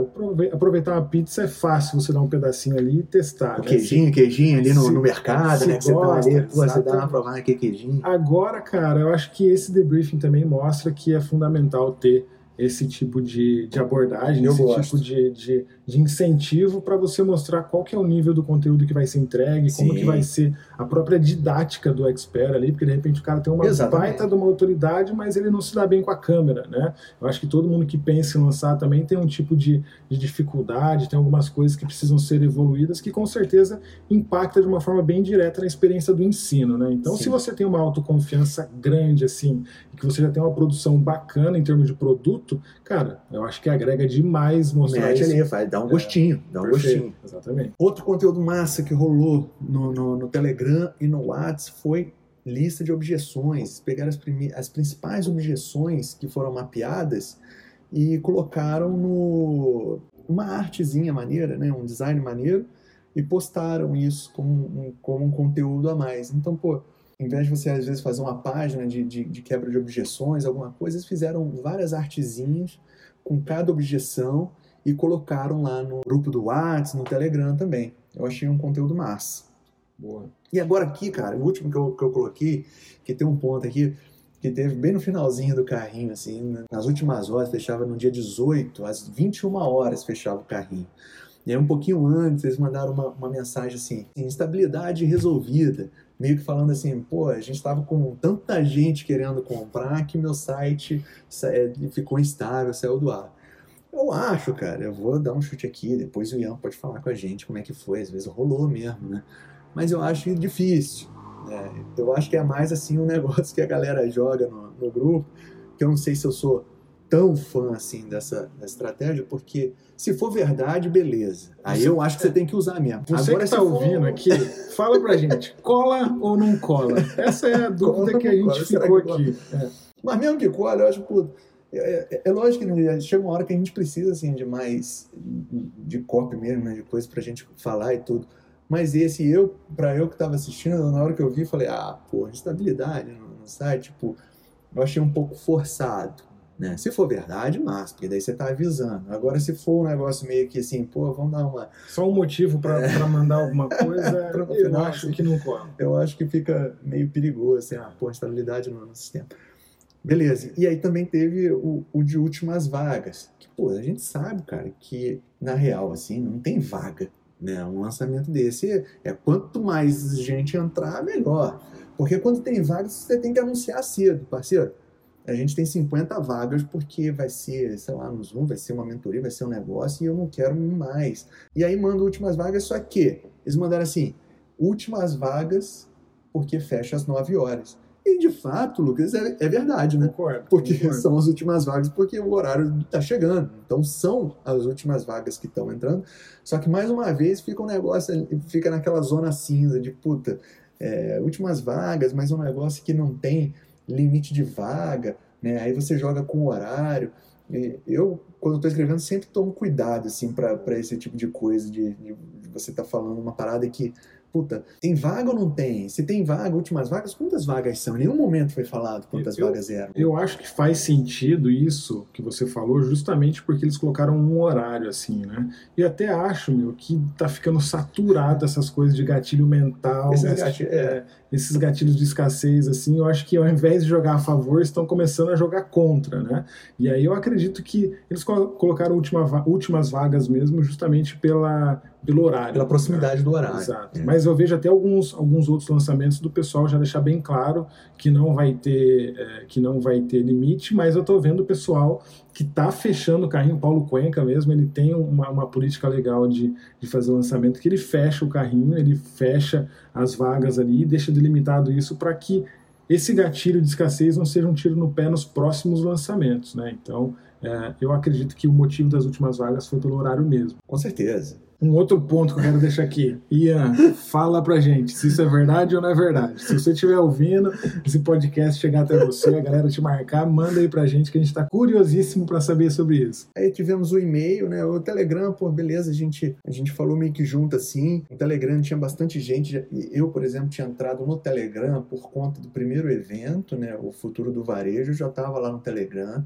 aproveitar uma pizza é fácil você dar um pedacinho ali e testar. O né? queijinho, se, queijinho ali no, se, no mercado, né? Que gosta, você tá ali, você dá uma provada aqui queijinho. Agora, cara, eu acho que esse debriefing também mostra que é fundamental ter esse tipo de, de abordagem, eu esse gosto. tipo de, de, de incentivo para você mostrar qual que é o nível do conteúdo que vai ser entregue, Sim. como que vai ser a própria didática do expert ali, porque de repente o cara tem uma Exatamente. baita de uma autoridade, mas ele não se dá bem com a câmera, né? Eu acho que todo mundo que pensa em lançar também tem um tipo de, de dificuldade, tem algumas coisas que precisam ser evoluídas, que com certeza impacta de uma forma bem direta na experiência do ensino, né? Então, Sim. se você tem uma autoconfiança grande, assim, e que você já tem uma produção bacana em termos de produto, cara, eu acho que agrega demais mostrar Mete isso. ali, vai dar um é, gostinho, dá um perfeito, gostinho. Exatamente. Outro conteúdo massa que rolou no, no, no Telegram e no WhatsApp foi lista de objeções, pegaram as, as principais objeções que foram mapeadas e colocaram no uma artezinha maneira, né, um design maneiro, e postaram isso como um, como um conteúdo a mais. Então, pô, em vez de você às vezes fazer uma página de, de, de quebra de objeções, alguma coisa, eles fizeram várias artezinhas com cada objeção e colocaram lá no grupo do WhatsApp, no Telegram também. Eu achei um conteúdo massa. Boa. E agora aqui, cara, o último que eu, que eu coloquei, que tem um ponto aqui, que teve bem no finalzinho do carrinho, assim, nas últimas horas, fechava no dia 18, às 21 horas fechava o carrinho. E aí um pouquinho antes eles mandaram uma, uma mensagem assim, instabilidade resolvida, meio que falando assim, pô, a gente estava com tanta gente querendo comprar que meu site é, ficou instável, saiu do ar. Eu acho, cara, eu vou dar um chute aqui, depois o Ian pode falar com a gente como é que foi, às vezes rolou mesmo, né? Mas eu acho difícil. Né? Eu acho que é mais assim um negócio que a galera joga no, no grupo, que eu não sei se eu sou tão fã assim dessa, dessa estratégia, porque se for verdade, beleza. Aí eu acho que você tem que usar mesmo. Você Agora, que está ouvindo for... aqui, fala pra gente, cola ou não cola? Essa é a dúvida que a gente cola? ficou aqui. É. Mas mesmo que cola, eu acho, pô, é, é, é, lógico que chega uma hora que a gente precisa assim, de mais de copy mesmo, né, de coisa pra gente falar e tudo. Mas esse, eu, para eu que estava assistindo, na hora que eu vi, falei, ah, pô, estabilidade no, no site, tipo, eu achei um pouco forçado. Né? Se for verdade, massa, porque daí você está avisando. Agora, se for um negócio meio que assim, pô, vamos dar uma. Só um motivo para é. mandar alguma coisa, eu final, acho assim, que não cola. Eu acho que fica meio perigoso, assim, ah, pô, estabilidade no, no sistema. Beleza. E aí também teve o, o, de últimas vagas. Que, pô, a gente sabe, cara, que na real, assim, não tem vaga. Né? Um lançamento desse é, quanto mais gente entrar, melhor. Porque quando tem vagas, você tem que anunciar cedo, parceiro a gente tem 50 vagas porque vai ser, sei lá, no Zoom, vai ser uma mentoria, vai ser um negócio e eu não quero mais. E aí manda últimas vagas, só que eles mandaram assim, últimas vagas porque fecha às 9 horas. E de fato, Lucas, é, é verdade, né? Concordo, porque concordo. são as últimas vagas, porque o horário está chegando. Então são as últimas vagas que estão entrando. Só que mais uma vez fica um negócio, fica naquela zona cinza de puta, é, últimas vagas, mas um negócio que não tem limite de vaga, né? Aí você joga com o horário. Eu, quando estou escrevendo, sempre tomo cuidado, assim, para esse tipo de coisa, de, de você estar tá falando uma parada que puta, tem vaga ou não tem? Se tem vaga, últimas vagas, quantas vagas são? Em nenhum momento foi falado quantas eu, vagas eram. Eu acho que faz sentido isso que você falou, justamente porque eles colocaram um horário assim, né? E até acho, meu, que tá ficando saturado essas coisas de gatilho mental, Esse gatilho, é. Esses gatilhos de escassez, assim, eu acho que ao invés de jogar a favor, estão começando a jogar contra, né? E aí eu acredito que eles colocaram última, últimas vagas mesmo, justamente pela pelo horário. Pela proximidade né? do horário. Exato. É. Mas eu vejo até alguns, alguns outros lançamentos do pessoal já deixar bem claro que não vai ter, é, que não vai ter limite, mas eu estou vendo o pessoal que está fechando o carrinho, Paulo Cuenca mesmo, ele tem uma, uma política legal de, de fazer o lançamento, que ele fecha o carrinho, ele fecha as vagas ali e deixa delimitado isso para que esse gatilho de escassez não seja um tiro no pé nos próximos lançamentos, né? Então, é, eu acredito que o motivo das últimas vagas foi pelo horário mesmo. Com certeza. Um outro ponto que eu quero deixar aqui. Ian, fala pra gente se isso é verdade ou não é verdade. Se você estiver ouvindo esse podcast chegar até você, a galera te marcar, manda aí pra gente que a gente tá curiosíssimo para saber sobre isso. Aí tivemos o e-mail, né? O Telegram, pô, beleza, a gente, a gente falou meio que junto assim. O Telegram tinha bastante gente. Eu, por exemplo, tinha entrado no Telegram por conta do primeiro evento, né? O Futuro do Varejo, já tava lá no Telegram.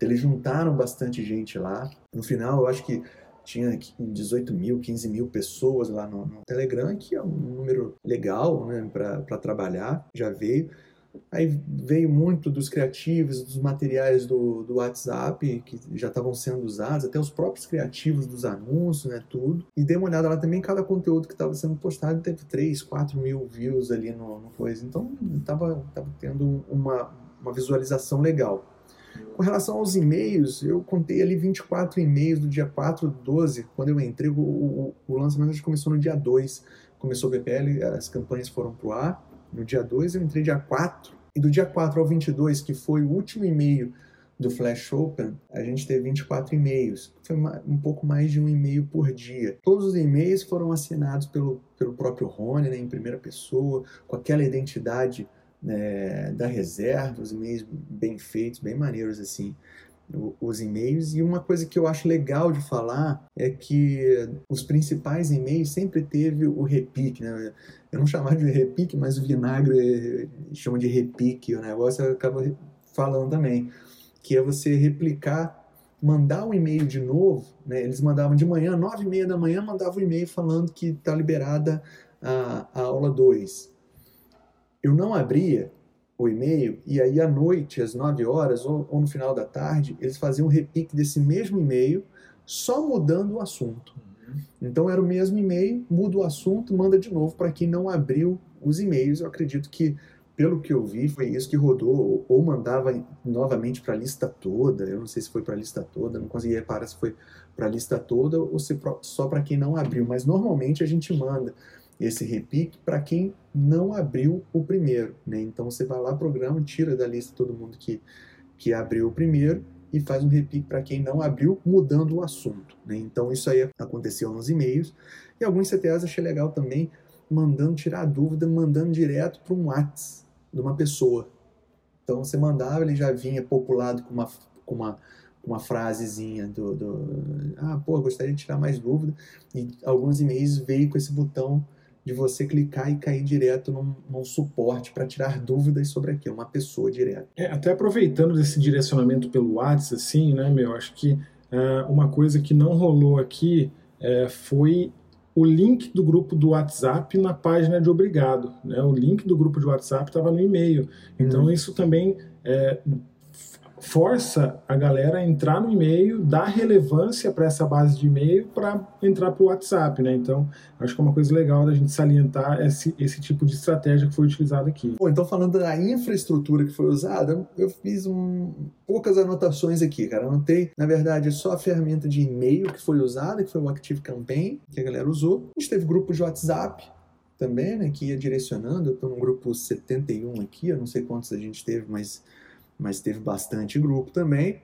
Eles juntaram bastante gente lá. No final, eu acho que tinha 18 mil, 15 mil pessoas lá no, no Telegram, que é um número legal né, para trabalhar, já veio. Aí veio muito dos criativos, dos materiais do, do WhatsApp que já estavam sendo usados, até os próprios criativos dos anúncios, né, tudo. E dei uma olhada lá também, cada conteúdo que estava sendo postado teve 3, 4 mil views ali no, no coisa. Então estava tava tendo uma, uma visualização legal. Com relação aos e-mails, eu contei ali 24 e-mails do dia 4 do 12, quando eu entrei, o, o, lançamento começou no dia 2. Começou o VPL, as campanhas foram pro ar. No dia 2 eu entrei dia 4, e do dia 4 ao 22, que foi o último e-mail do Flash Open, a gente teve 24 e-mails. Foi um pouco mais de um e-mail por dia. Todos os e-mails foram assinados pelo, pelo próprio Rony, né, em primeira pessoa, com aquela identidade né, da reserva, os e-mails bem feitos, bem maneiros assim, os e-mails. E uma coisa que eu acho legal de falar é que os principais e-mails sempre teve o repique, né? Eu não chamava de repique, mas o vinagre chama de repique, o negócio acaba falando também, que é você replicar mandar um e-mail de novo, né? eles mandavam de manhã, nove e meia da manhã, mandavam um e-mail falando que está liberada a, a aula 2 eu não abria o e-mail e aí à noite, às 9 horas ou, ou no final da tarde, eles faziam um repique desse mesmo e-mail, só mudando o assunto. Uhum. Então era o mesmo e-mail, muda o assunto, manda de novo para quem não abriu os e-mails. Eu acredito que, pelo que eu vi, foi isso que rodou, ou mandava novamente para a lista toda. Eu não sei se foi para a lista toda, não consegui reparar se foi para a lista toda ou se só para quem não abriu. Mas normalmente a gente manda esse repique para quem não abriu o primeiro. Né? Então você vai lá, programa, tira da lista todo mundo que, que abriu o primeiro e faz um repique para quem não abriu, mudando o assunto. Né? Então isso aí aconteceu nos e-mails. E alguns CTAs achei legal também, mandando tirar a dúvida, mandando direto para um WhatsApp de uma pessoa. Então você mandava, ele já vinha populado com uma, com uma uma frasezinha do, do, ah, pô, gostaria de tirar mais dúvida. E alguns e-mails veio com esse botão de você clicar e cair direto num, num suporte para tirar dúvidas sobre aquilo, uma pessoa direta. É, até aproveitando desse direcionamento pelo WhatsApp, assim, né, meu, acho que uh, uma coisa que não rolou aqui uh, foi o link do grupo do WhatsApp na página de obrigado. Né? O link do grupo de WhatsApp estava no e-mail. Então, uhum. isso também é, força a galera a entrar no e-mail, dar relevância para essa base de e-mail para entrar para o WhatsApp, né? Então, acho que é uma coisa legal da gente salientar esse, esse tipo de estratégia que foi utilizada aqui. Bom, então falando da infraestrutura que foi usada, eu fiz um, poucas anotações aqui, cara. Anotei, na verdade, só a ferramenta de e-mail que foi usada, que foi o Active Campaign, que a galera usou. A gente teve grupos de WhatsApp, também, né, que ia direcionando. Eu estou no grupo 71 aqui, eu não sei quantos a gente teve, mas mas teve bastante grupo também.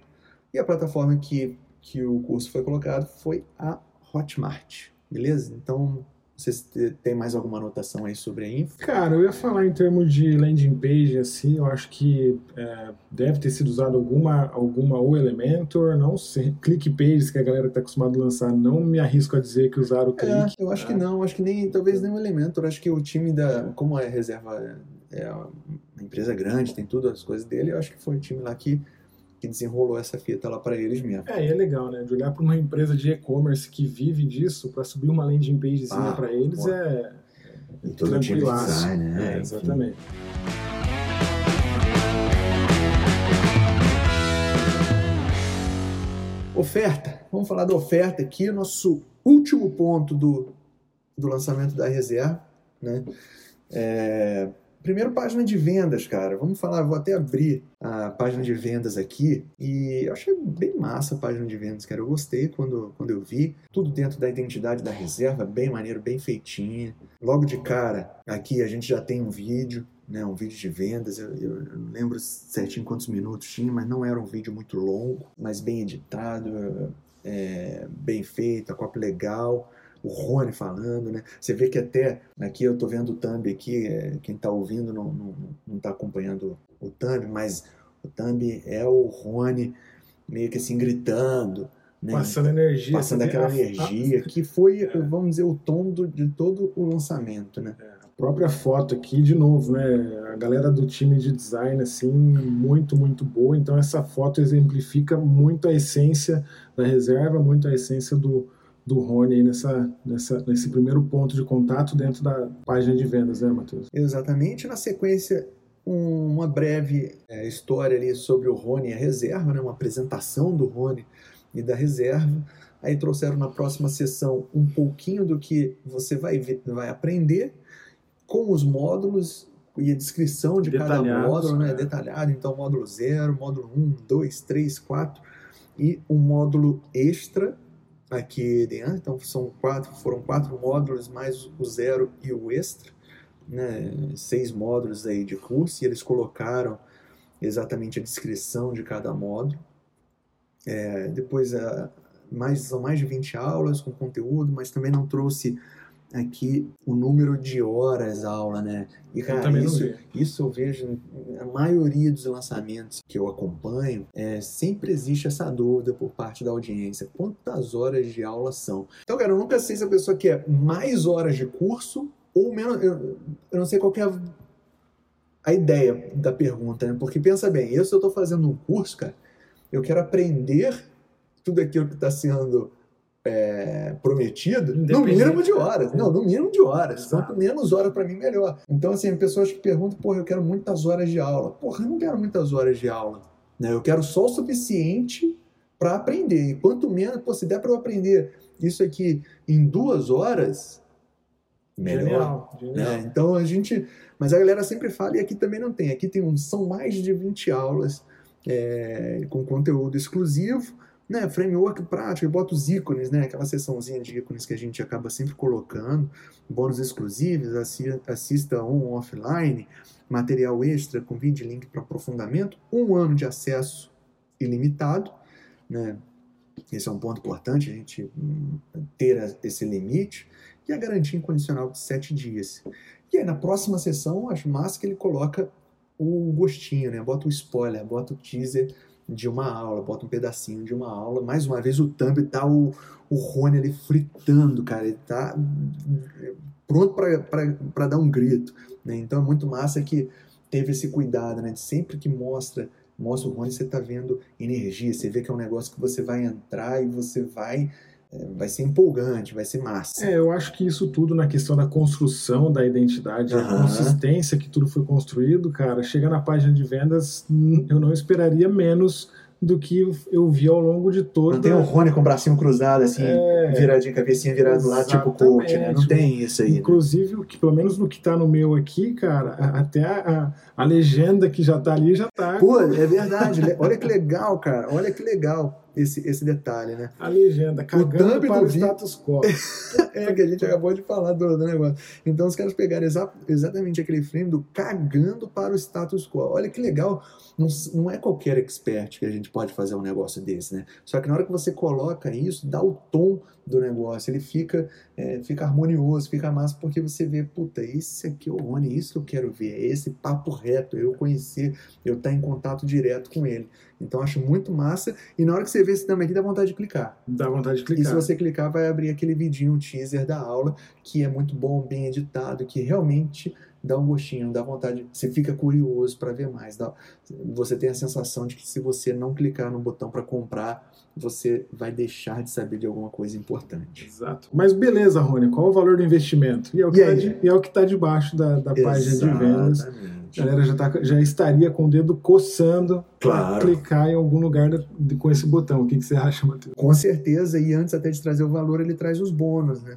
E a plataforma que, que o curso foi colocado foi a Hotmart, beleza? Então, vocês têm mais alguma anotação aí sobre a info? Cara, eu ia falar em termos de landing page, assim, eu acho que é, deve ter sido usado alguma, alguma ou Elementor, não sei, click pages que a galera está acostumada a lançar, não me arrisco a dizer que usaram o click. É, eu acho que não, acho que nem, talvez nem o Elementor, acho que o time da, como é reserva é uma empresa grande, tem tudo as coisas dele. Eu acho que foi o time lá que, que desenrolou essa fita lá para eles mesmo. É, e é legal, né? De olhar para uma empresa de e-commerce que vive disso, para subir uma landing pagezinha ah, para eles é. E todo o time de design, né? É, exatamente. Oferta. Vamos falar da oferta aqui, nosso último ponto do, do lançamento da reserva. Né? É, Primeiro, página de vendas, cara. Vamos falar, vou até abrir a página de vendas aqui. E eu achei bem massa a página de vendas, cara. Eu gostei quando, quando eu vi. Tudo dentro da identidade da reserva, bem maneiro, bem feitinho. Logo de cara, aqui a gente já tem um vídeo, né? Um vídeo de vendas. Eu, eu, eu não lembro certinho quantos minutos tinha, mas não era um vídeo muito longo, mas bem editado, é, bem feito, a cópia legal o Rony falando, né? Você vê que até aqui eu tô vendo o thumb aqui, é, quem tá ouvindo não, não, não tá acompanhando o thumb, mas o thumb é o Rony meio que assim gritando, né? Passando energia. Passando aquela a... energia, que foi, é. vamos dizer, o tom do, de todo o lançamento, né? É, a própria foto aqui, de novo, né? A galera do time de design, assim, muito, muito boa. Então, essa foto exemplifica muito a essência da reserva, muito a essência do, do Rony aí nessa, nessa, nesse primeiro ponto de contato dentro da página de vendas, né, Matheus? Exatamente. Na sequência, um, uma breve é, história ali sobre o Rony e a reserva, né, uma apresentação do Rony e da reserva. Aí trouxeram na próxima sessão um pouquinho do que você vai, vai aprender com os módulos e a descrição de cada módulo, né, é. detalhado. Então, módulo 0, módulo 1, 2, 3, 4 e um módulo extra aqui dentro. Então são quatro, foram quatro módulos mais o zero e o extra, né? Seis módulos aí de curso e eles colocaram exatamente a descrição de cada módulo. É, depois mais, são mais de 20 aulas com conteúdo, mas também não trouxe aqui o número de horas aula, né? E cara, eu isso, isso eu vejo a maioria dos lançamentos que eu acompanho, é, sempre existe essa dúvida por parte da audiência, quantas horas de aula são? Então, cara, eu nunca sei se a pessoa quer mais horas de curso ou menos, eu, eu não sei qual é a, a ideia da pergunta, né? Porque pensa bem, eu se eu estou fazendo um curso, cara, eu quero aprender tudo aquilo que está sendo é, prometido, no mínimo de horas. Não, no mínimo de horas. Quanto menos horas para mim, melhor. Então, assim, pessoas que perguntam, porra, eu quero muitas horas de aula. Porra, eu não quero muitas horas de aula. Né? Eu quero só o suficiente para aprender. E quanto menos, pô, se der para eu aprender isso aqui em duas horas, melhor. Genial, genial. Né? Então, a gente... Mas a galera sempre fala, e aqui também não tem. Aqui tem um, são mais de 20 aulas é, com conteúdo exclusivo, né, framework prático, bota os ícones, né, aquela seçãozinha de ícones que a gente acaba sempre colocando, bônus exclusivos, assista on offline, material extra com vídeo link para aprofundamento, um ano de acesso ilimitado, né, esse é um ponto importante, a gente hum, ter esse limite, e a garantia incondicional de sete dias. E aí, na próxima sessão, acho massa que ele coloca o gostinho, né? Bota o spoiler, bota o teaser de uma aula, bota um pedacinho de uma aula. Mais uma vez o thumb tá o, o Rony ali fritando, cara. Ele tá pronto para dar um grito. Né? Então é muito massa que teve esse cuidado, né? De sempre que mostra mostra o Rony, você está vendo energia, você vê que é um negócio que você vai entrar e você vai vai ser empolgante, vai ser massa. É, eu acho que isso tudo na questão da construção da identidade, uhum. a consistência que tudo foi construído, cara, chega na página de vendas, eu não esperaria menos do que eu vi ao longo de todo. Não tem o Rony com o bracinho cruzado, assim, é, viradinho, cabecinha virada lá, tipo coach, né? Não tem isso aí. Né? Inclusive, né? que, pelo menos no que tá no meu aqui, cara, até a, a, a legenda que já tá ali já tá. Pô, é verdade. Olha que legal, cara. Olha que legal esse, esse detalhe, né? A legenda, cagando o para o status quo. é, que a gente acabou de falar do, do negócio. Então os caras pegaram exa exatamente aquele frame do cagando para o status quo. Olha que legal, não, não é qualquer expert que a gente pode fazer um negócio desse, né? Só que na hora que você coloca isso, dá o tom do negócio, ele fica, é, fica harmonioso, fica massa, porque você vê, puta, esse aqui é o Rony, isso que eu quero ver, é esse papo reto, eu conhecer, eu estar em contato direto com ele. Então acho muito massa. E na hora que você vê esse também aqui, dá vontade de clicar. Dá vontade de clicar. E se você clicar, vai abrir aquele vidinho, teaser da aula, que é muito bom, bem editado, que realmente dá um gostinho, dá vontade, você fica curioso para ver mais. Dá, você tem a sensação de que se você não clicar no botão para comprar, você vai deixar de saber de alguma coisa importante. Exato. Mas beleza, Rony, qual o valor do investimento? E é o que está de, tá debaixo da, da página de vendas. A galera já, tá, já estaria com o dedo coçando claro. para clicar em algum lugar de, com esse botão. O que, que você acha, Matheus? Com certeza, e antes até de trazer o valor, ele traz os bônus, né?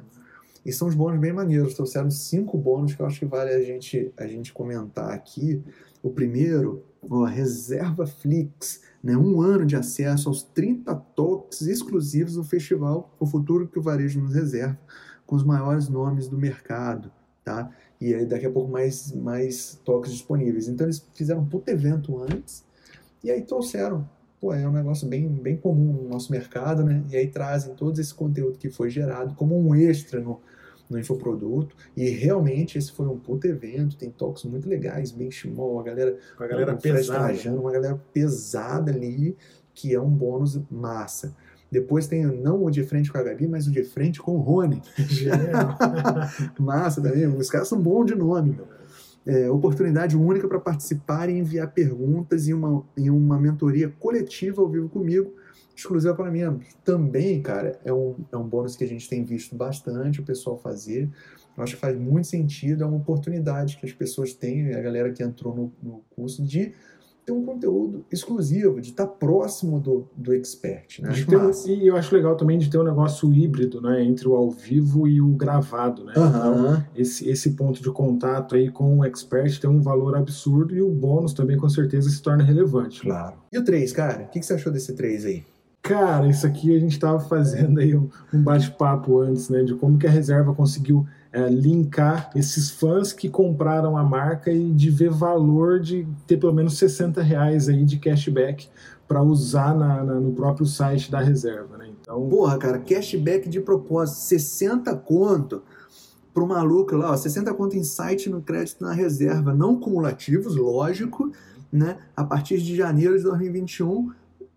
E são os bônus bem maneiros. Trouxeram cinco bônus que eu acho que vale a gente, a gente comentar aqui. O primeiro, ó, Reserva Flix, né? um ano de acesso aos 30 toques exclusivos do festival O Futuro que o Varejo nos reserva, com os maiores nomes do mercado. Tá? E aí daqui a pouco mais, mais toques disponíveis. Então eles fizeram um puto evento antes e aí trouxeram. Pô, é um negócio bem, bem comum no nosso mercado, né? E aí trazem todo esse conteúdo que foi gerado como um extra no, no infoproduto. E realmente esse foi um puto evento, tem toques muito legais, bem chimol, a galera, a galera pesada. uma galera pesada ali, que é um bônus massa. Depois tem não o de frente com a Gabi, mas o de frente com o Rony. Massa também. Os caras são bons de nome, meu. É, oportunidade única para participar e enviar perguntas em uma, em uma mentoria coletiva ao vivo comigo, exclusiva para mim. Também, cara, é um, é um bônus que a gente tem visto bastante o pessoal fazer. Eu acho que faz muito sentido, é uma oportunidade que as pessoas têm, a galera que entrou no, no curso, de ter um conteúdo exclusivo, de estar próximo do, do expert. Né? Um, e eu acho legal também de ter um negócio híbrido né, entre o ao vivo e o gravado. Né? Uhum. Então, esse, esse ponto de contato aí com o expert tem um valor absurdo e o bônus também com certeza se torna relevante. Claro. E o 3, cara? O que, que você achou desse 3 aí? Cara, isso aqui a gente estava fazendo aí um, um bate-papo antes, né? De como que a reserva conseguiu é, linkar esses fãs que compraram a marca e de ver valor de ter pelo menos 60 reais aí de cashback para usar na, na, no próprio site da reserva, né? Então... Porra, cara, cashback de propósito, 60 conto pro maluco lá, ó, 60 conto em site no crédito na reserva, não cumulativos, lógico, né? A partir de janeiro de 2021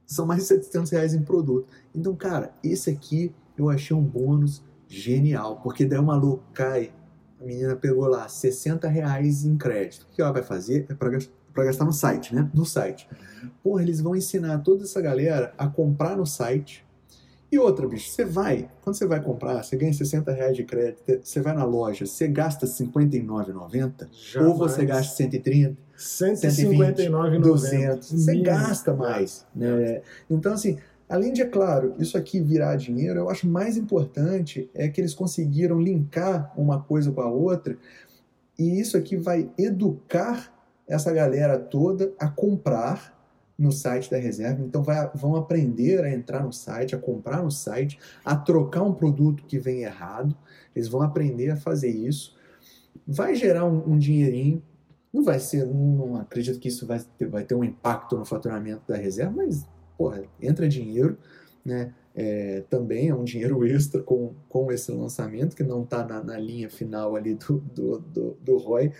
são mais de 700 reais em produto. Então, cara, esse aqui eu achei um bônus genial, porque daí uma louca cai, a menina pegou lá 60 reais em crédito. O que ela vai fazer? É para gastar, gastar no site, né? No site. Porra, eles vão ensinar toda essa galera a comprar no site. E outra, bicho, você vai, quando você vai comprar, você ganha 60 reais de crédito, você vai na loja, você gasta R$ 59,90 ou você gasta 130, 159,90. 200, você gasta mais. Né? Então, assim, Além de, é claro, isso aqui virar dinheiro, eu acho mais importante é que eles conseguiram linkar uma coisa com a outra e isso aqui vai educar essa galera toda a comprar no site da reserva. Então vai, vão aprender a entrar no site, a comprar no site, a trocar um produto que vem errado. Eles vão aprender a fazer isso. Vai gerar um, um dinheirinho. Não vai ser, não, não acredito que isso vai ter, vai ter um impacto no faturamento da reserva, mas porra, entra dinheiro, né? É, também é um dinheiro extra com, com esse lançamento, que não está na, na, linha final ali do, do, do, do ROI,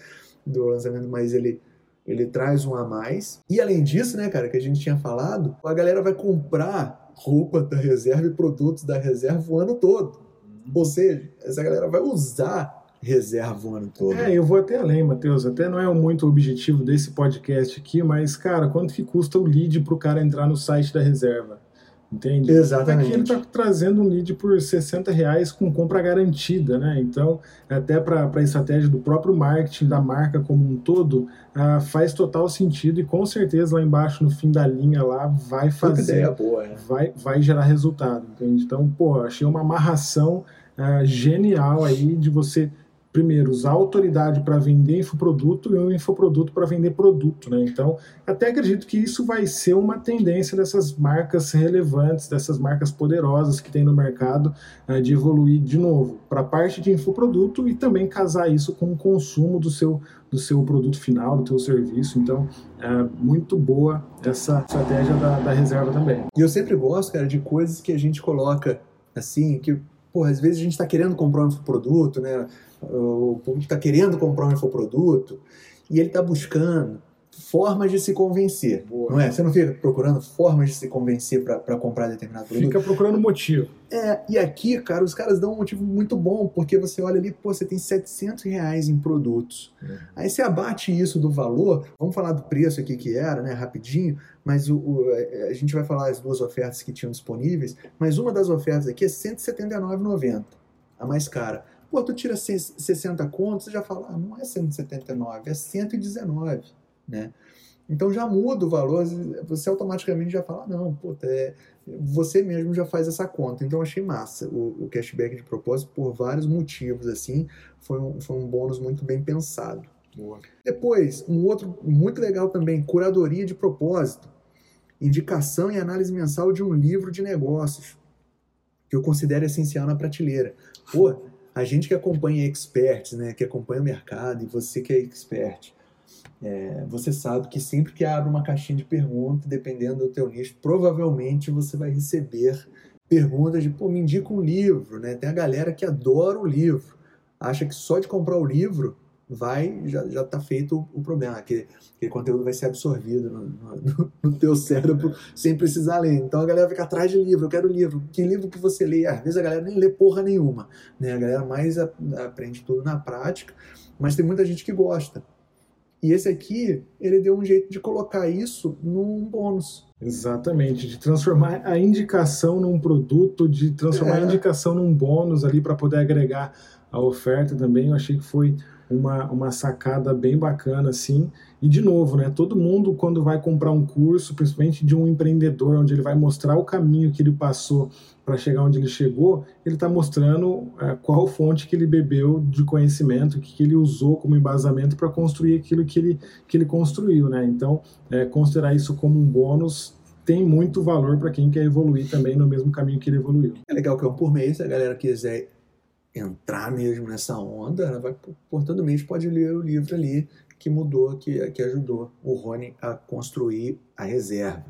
do lançamento, mas ele, ele traz um a mais. E além disso, né, cara, que a gente tinha falado, a galera vai comprar roupa da reserva e produtos da reserva o ano todo. Ou seja, essa galera vai usar reserva o ano todo. É, eu vou até além, Matheus. Até não é muito o objetivo desse podcast aqui, mas, cara, quanto que custa o lead para o cara entrar no site da reserva? Entende? Exatamente. Aqui ele está trazendo um lead por 60 reais com compra garantida, né? Então, até para a estratégia do próprio marketing, da marca como um todo, uh, faz total sentido e com certeza lá embaixo, no fim da linha lá, vai fazer. Ideia boa, é. vai, vai gerar resultado, entende? Então, pô, achei uma amarração uh, genial aí de você primeiro, usar autoridade para vender infoproduto e um infoproduto para vender produto. Né? Então, até acredito que isso vai ser uma tendência dessas marcas relevantes, dessas marcas poderosas que tem no mercado, uh, de evoluir de novo para a parte de infoproduto e também casar isso com o consumo do seu, do seu produto final, do seu serviço. Então, é muito boa essa estratégia da, da reserva também. E eu sempre gosto, cara, de coisas que a gente coloca assim, que, pô, às vezes a gente está querendo comprar um infoproduto, né? o público está querendo comprar um infoproduto e ele está buscando formas de se convencer, Boa. não é? Você não fica procurando formas de se convencer para comprar determinado produto? Fica procurando motivo. É, e aqui, cara, os caras dão um motivo muito bom, porque você olha ali, pô, você tem 700 reais em produtos. É. Aí você abate isso do valor, vamos falar do preço aqui que era, né, rapidinho, mas o, o, a gente vai falar as duas ofertas que tinham disponíveis, mas uma das ofertas aqui é R$ 179,90, a mais cara. Pô, tu tira 60 contos, você já fala, ah, não é 179, é 119, né? Então já muda o valor, você automaticamente já fala, não, puta, é, você mesmo já faz essa conta. Então achei massa o, o cashback de propósito por vários motivos, assim, foi um, foi um bônus muito bem pensado. Boa. Depois, um outro muito legal também, curadoria de propósito, indicação e análise mensal de um livro de negócios, que eu considero essencial na prateleira. Pô, a gente que acompanha experts, né, que acompanha o mercado, e você que é expert, é, você sabe que sempre que abre uma caixinha de perguntas, dependendo do teu nicho, provavelmente você vai receber perguntas de, pô, me indica um livro, né? Tem a galera que adora o livro, acha que só de comprar o livro vai, já, já tá feito o, problema, que aquele conteúdo vai ser absorvido no, no, no, teu cérebro sem precisar ler. Então a galera fica atrás de livro, eu quero livro. Que livro que você lê? Às vezes a galera nem lê porra nenhuma, né? A galera mais aprende tudo na prática, mas tem muita gente que gosta. E esse aqui, ele deu um jeito de colocar isso num bônus. Exatamente, de transformar a indicação num produto, de transformar é. a indicação num bônus ali para poder agregar a oferta também. Eu achei que foi uma, uma sacada bem bacana, assim. E, de novo, né, todo mundo, quando vai comprar um curso, principalmente de um empreendedor, onde ele vai mostrar o caminho que ele passou para chegar onde ele chegou, ele está mostrando é, qual fonte que ele bebeu de conhecimento, que, que ele usou como embasamento para construir aquilo que ele, que ele construiu. Né? Então, é, considerar isso como um bônus tem muito valor para quem quer evoluir também no mesmo caminho que ele evoluiu. É legal que é um por mês, a galera quiser entrar mesmo nessa onda, ela vai por todo mês pode ler o livro ali que mudou, que, que ajudou o Rony a construir a reserva.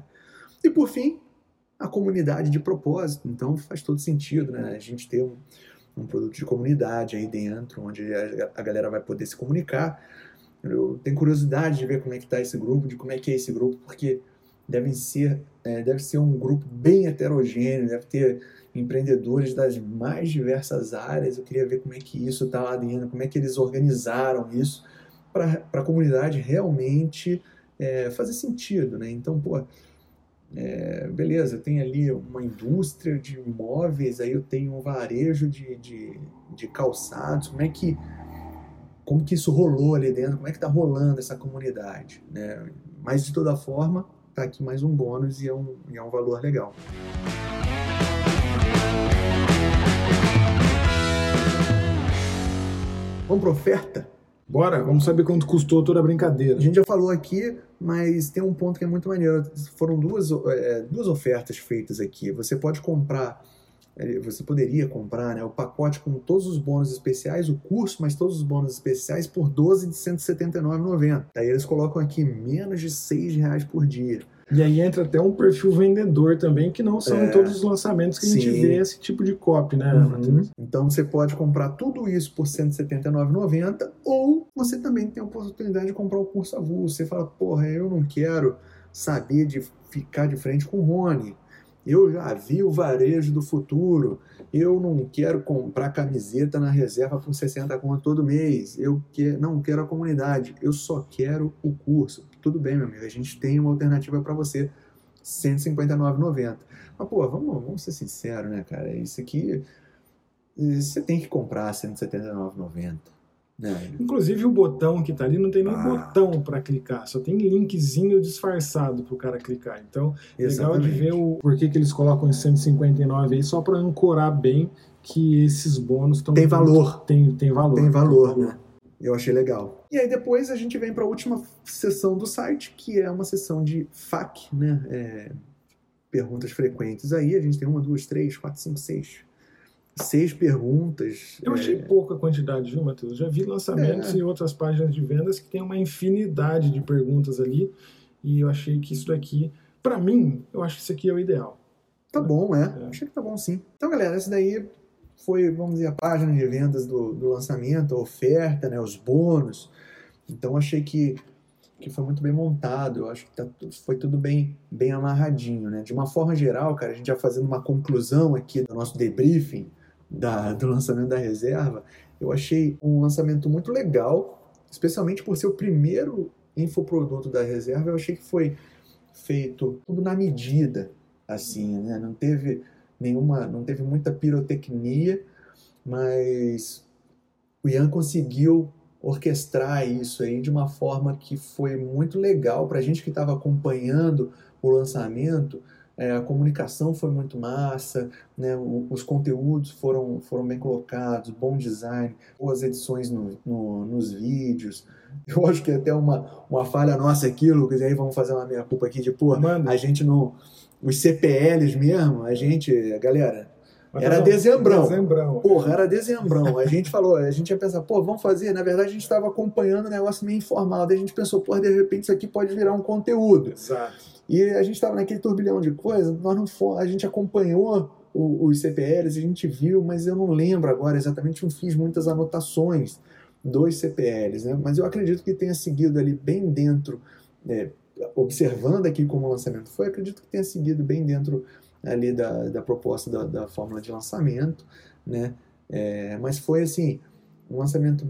E por fim, a comunidade de propósito. Então faz todo sentido, né? A gente ter um, um produto de comunidade aí dentro, onde a, a galera vai poder se comunicar. Eu tenho curiosidade de ver como é que está esse grupo, de como é que é esse grupo, porque devem ser, é, deve ser um grupo bem heterogêneo, deve ter empreendedores das mais diversas áreas. Eu queria ver como é que isso está lá dentro, como é que eles organizaram isso para a comunidade realmente é, fazer sentido, né? Então, pô, é, beleza, eu tenho ali uma indústria de imóveis, aí eu tenho um varejo de, de, de calçados, como é que como que isso rolou ali dentro, como é que está rolando essa comunidade, né? Mas de toda forma, tá aqui mais um bônus e é um, e é um valor legal. Vamos para oferta? Bora, vamos saber quanto custou toda a brincadeira. A gente já falou aqui, mas tem um ponto que é muito maneiro. Foram duas, é, duas ofertas feitas aqui. Você pode comprar, você poderia comprar né, o pacote com todos os bônus especiais, o curso, mas todos os bônus especiais por 12 de 179,90. Aí eles colocam aqui menos de 6 reais por dia. E aí entra até um perfil vendedor também, que não são é, em todos os lançamentos que sim. a gente vê esse tipo de copy, né, uhum. Então você pode comprar tudo isso por R$ 179,90 ou você também tem a oportunidade de comprar o curso avulso. Você fala, porra, eu não quero saber de ficar de frente com o Rony. Eu já vi o varejo do futuro. Eu não quero comprar camiseta na reserva por 60 conto todo mês. Eu que, não quero a comunidade. Eu só quero o curso. Tudo bem, meu amigo. A gente tem uma alternativa para você. R$ 159,90. Mas, pô, vamos, vamos ser sinceros, né, cara? Isso aqui você tem que comprar R$ 179,90. Né? Inclusive o botão que está ali não tem nem ah. botão para clicar, só tem linkzinho disfarçado para o cara clicar. Então, Exatamente. legal de ver o porquê que eles colocam em 159 aí, só para ancorar bem que esses bônus estão. Tem valor. Tem, tem valor. Tem valor, né? Eu achei legal. E aí depois a gente vem para a última sessão do site, que é uma sessão de FAQ, né? É, perguntas frequentes aí. A gente tem uma, duas, três, quatro, cinco, seis seis perguntas. Eu achei é... pouca quantidade, viu, Matheus? Já vi lançamentos é... em outras páginas de vendas que tem uma infinidade de perguntas ali e eu achei que isso daqui, para mim, eu acho que isso aqui é o ideal. Tá bom, é. é. Achei que tá bom sim. Então, galera, essa daí foi, vamos dizer, a página de vendas do, do lançamento, a oferta, né, os bônus. Então, achei que que foi muito bem montado, eu acho que tá, foi tudo bem, bem amarradinho, né? De uma forma geral, cara, a gente já fazendo uma conclusão aqui do nosso debriefing, da, do lançamento da reserva, eu achei um lançamento muito legal, especialmente por ser o primeiro infoproduto da reserva, eu achei que foi feito tudo na medida, assim, né? Não teve nenhuma, não teve muita pirotecnia, mas o Ian conseguiu orquestrar isso aí de uma forma que foi muito legal para a gente que estava acompanhando o lançamento é, a comunicação foi muito massa, né, os conteúdos foram, foram bem colocados, bom design, boas edições no, no, nos vídeos. Eu acho que é até uma, uma falha nossa aqui, Lucas, e aí vamos fazer uma minha culpa aqui de, pô, Mano. a gente não. Os CPLs mesmo, a gente, galera, era dezembrão. dezembrão. Porra, era dezembrão. A gente falou, a gente ia pensar, pô, vamos fazer. Na verdade, a gente estava acompanhando um negócio meio informal. Daí a gente pensou, pô, de repente isso aqui pode virar um conteúdo. Exato. E a gente estava naquele turbilhão de coisas, nós não fomos, a gente acompanhou os CPLs, a gente viu, mas eu não lembro agora exatamente, não fiz muitas anotações dos CPLs, né? mas eu acredito que tenha seguido ali bem dentro, é, observando aqui como o lançamento foi, acredito que tenha seguido bem dentro ali da, da proposta da, da fórmula de lançamento, né? É, mas foi assim, um lançamento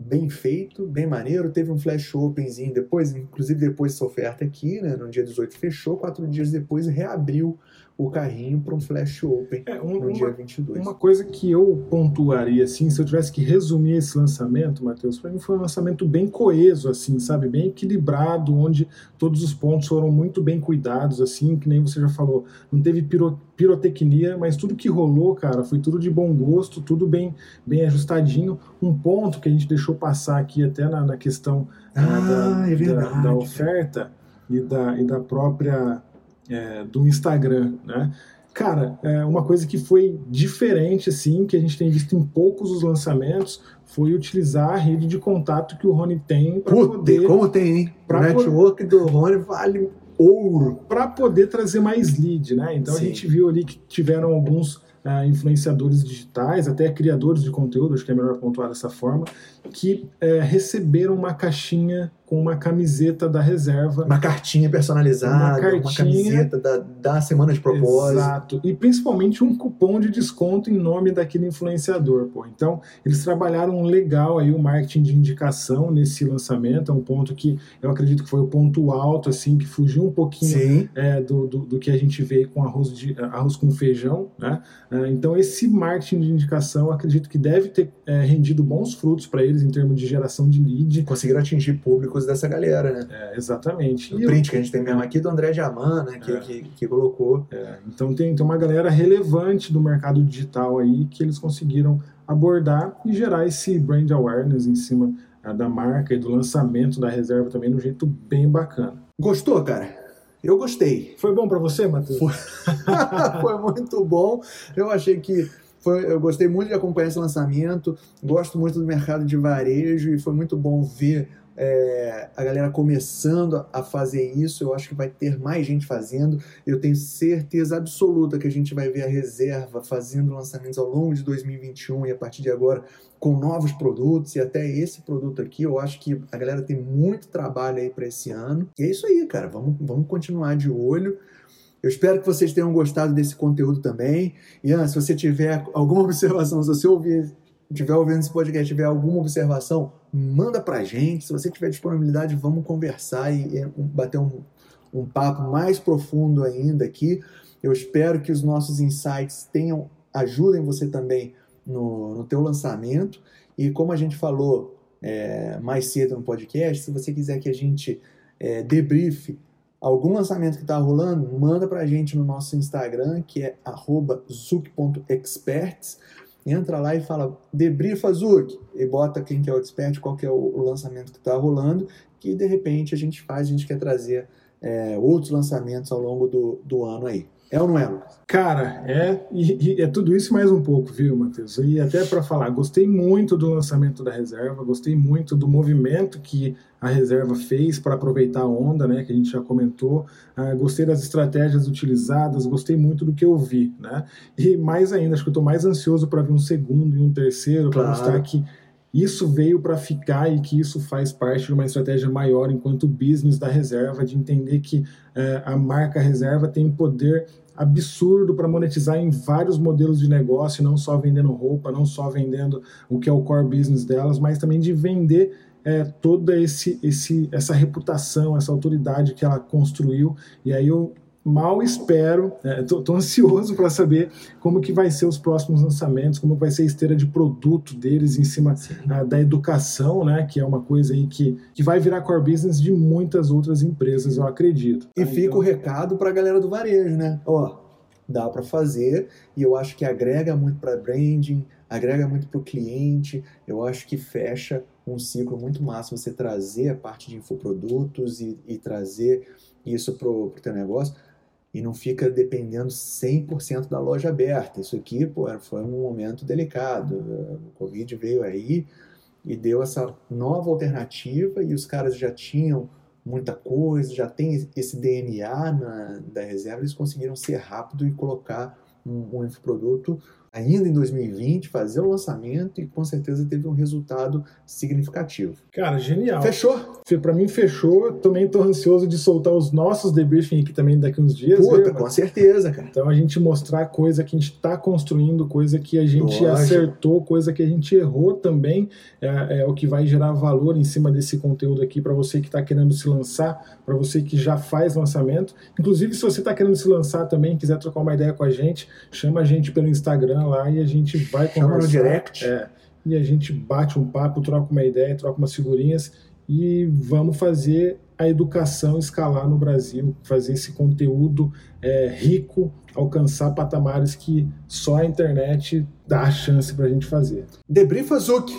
bem feito, bem maneiro. Teve um flash openzinho depois, inclusive depois dessa oferta aqui, né, no dia 18 fechou, quatro dias depois reabriu o carrinho para um flash open é, um, no uma, dia 22. Uma coisa que eu pontuaria, assim, se eu tivesse que resumir esse lançamento, Matheus, para mim foi um lançamento bem coeso, assim, sabe? Bem equilibrado, onde todos os pontos foram muito bem cuidados, assim, que nem você já falou. Não teve piro, pirotecnia, mas tudo que rolou, cara, foi tudo de bom gosto, tudo bem, bem ajustadinho. Um ponto que a gente deixou passar aqui até na, na questão ah, da, é da, da oferta e da, e da própria é, do Instagram, né? Cara, é uma coisa que foi diferente, assim, que a gente tem visto em poucos os lançamentos, foi utilizar a rede de contato que o Rony tem para poder... como tem, hein? O network do Rony vale ouro. Para poder trazer mais lead, né? Então Sim. a gente viu ali que tiveram alguns uh, influenciadores digitais, até criadores de conteúdo, acho que é melhor pontuar dessa forma, que uh, receberam uma caixinha com uma camiseta da reserva. Uma cartinha personalizada, uma, cartinha, uma camiseta da, da semana de propósito. Exato. E principalmente um cupom de desconto em nome daquele influenciador. Pô. Então, eles trabalharam legal aí o marketing de indicação nesse lançamento. É um ponto que eu acredito que foi o ponto alto, assim, que fugiu um pouquinho é, do, do, do, que a gente vê com arroz, de, arroz com feijão. Né? É, então, esse marketing de indicação, acredito que deve ter é, rendido bons frutos para eles em termos de geração de lead. Conseguiram atingir públicos dessa galera, né? É, exatamente. O e print eu... que a gente tem mesmo aqui do André Jaman, né? Que, é. que, que, colocou. É. Então tem, tem uma galera relevante do mercado digital aí que eles conseguiram abordar e gerar esse brand awareness em cima é, da marca e do lançamento da reserva também de um jeito bem bacana. Gostou, cara? Eu gostei. Foi bom para você, Matheus? Foi... Foi muito bom. Eu achei que foi, eu gostei muito de acompanhar esse lançamento, gosto muito do mercado de varejo e foi muito bom ver é, a galera começando a fazer isso, eu acho que vai ter mais gente fazendo. Eu tenho certeza absoluta que a gente vai ver a reserva fazendo lançamentos ao longo de 2021 e a partir de agora com novos produtos e até esse produto aqui. Eu acho que a galera tem muito trabalho aí para esse ano. E é isso aí, cara. Vamos, vamos continuar de olho. Eu espero que vocês tenham gostado desse conteúdo também. Ian, se você tiver alguma observação, se você ouvir, tiver ouvindo esse podcast, tiver alguma observação, manda pra gente. Se você tiver disponibilidade, vamos conversar e, e bater um, um papo mais profundo ainda aqui. Eu espero que os nossos insights tenham ajudem você também no, no teu lançamento. E como a gente falou é, mais cedo no podcast, se você quiser que a gente é, debriefe algum lançamento que está rolando, manda para a gente no nosso Instagram, que é zuc.experts. Entra lá e fala, debriefa Zuc, e bota quem que é o expert, qual que é o, lançamento que está rolando, que de repente a gente faz, a gente quer trazer é, outros lançamentos ao longo do, do ano aí. É ou não é, Lucas? Cara, é, e, e é tudo isso mais um pouco, viu, Matheus? E até para falar, gostei muito do lançamento da reserva, gostei muito do movimento que a reserva fez para aproveitar a onda, né, que a gente já comentou. Ah, gostei das estratégias utilizadas, gostei muito do que eu vi, né? E mais ainda, acho que eu estou mais ansioso para ver um segundo e um terceiro, para claro. mostrar que isso veio para ficar e que isso faz parte de uma estratégia maior enquanto business da reserva, de entender que eh, a marca reserva tem poder absurdo para monetizar em vários modelos de negócio, não só vendendo roupa, não só vendendo o que é o core business delas, mas também de vender é, toda esse, esse, essa reputação, essa autoridade que ela construiu. E aí eu mal espero, estou é, ansioso para saber como que vai ser os próximos lançamentos, como vai ser a esteira de produto deles em cima uh, da educação, né, que é uma coisa aí que, que vai virar core business de muitas outras empresas, eu acredito. E fica então... o recado para a galera do varejo, né? Ó, dá para fazer e eu acho que agrega muito para branding, agrega muito para o cliente, eu acho que fecha um ciclo muito massa você trazer a parte de infoprodutos e, e trazer isso para o teu negócio e não fica dependendo 100% da loja aberta. Isso aqui pô, foi um momento delicado. O Covid veio aí e deu essa nova alternativa e os caras já tinham muita coisa, já tem esse DNA na, da reserva, eles conseguiram ser rápido e colocar um, um infoproduto ainda em 2020, fazer o lançamento e com certeza teve um resultado significativo. Cara, genial. Fechou? Para mim fechou. Também estou ansioso de soltar os nossos debriefing aqui também daqui uns dias. Puta, com certeza, cara. Então a gente mostrar coisa que a gente está construindo, coisa que a gente Lógico. acertou, coisa que a gente errou também, é, é, o que vai gerar valor em cima desse conteúdo aqui para você que está querendo se lançar, para você que já faz lançamento. Inclusive, se você está querendo se lançar também, quiser trocar uma ideia com a gente, chama a gente pelo Instagram Instagram lá e a gente vai conversar. Chama no direct. É, e a gente bate um papo, troca uma ideia, troca umas figurinhas e vamos fazer a educação escalar no Brasil, fazer esse conteúdo é, rico alcançar patamares que só a internet dá a chance para a gente fazer. Debrief Azuki,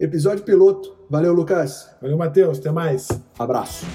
episódio piloto. Valeu, Lucas. Valeu, Matheus. Até mais. Abraço.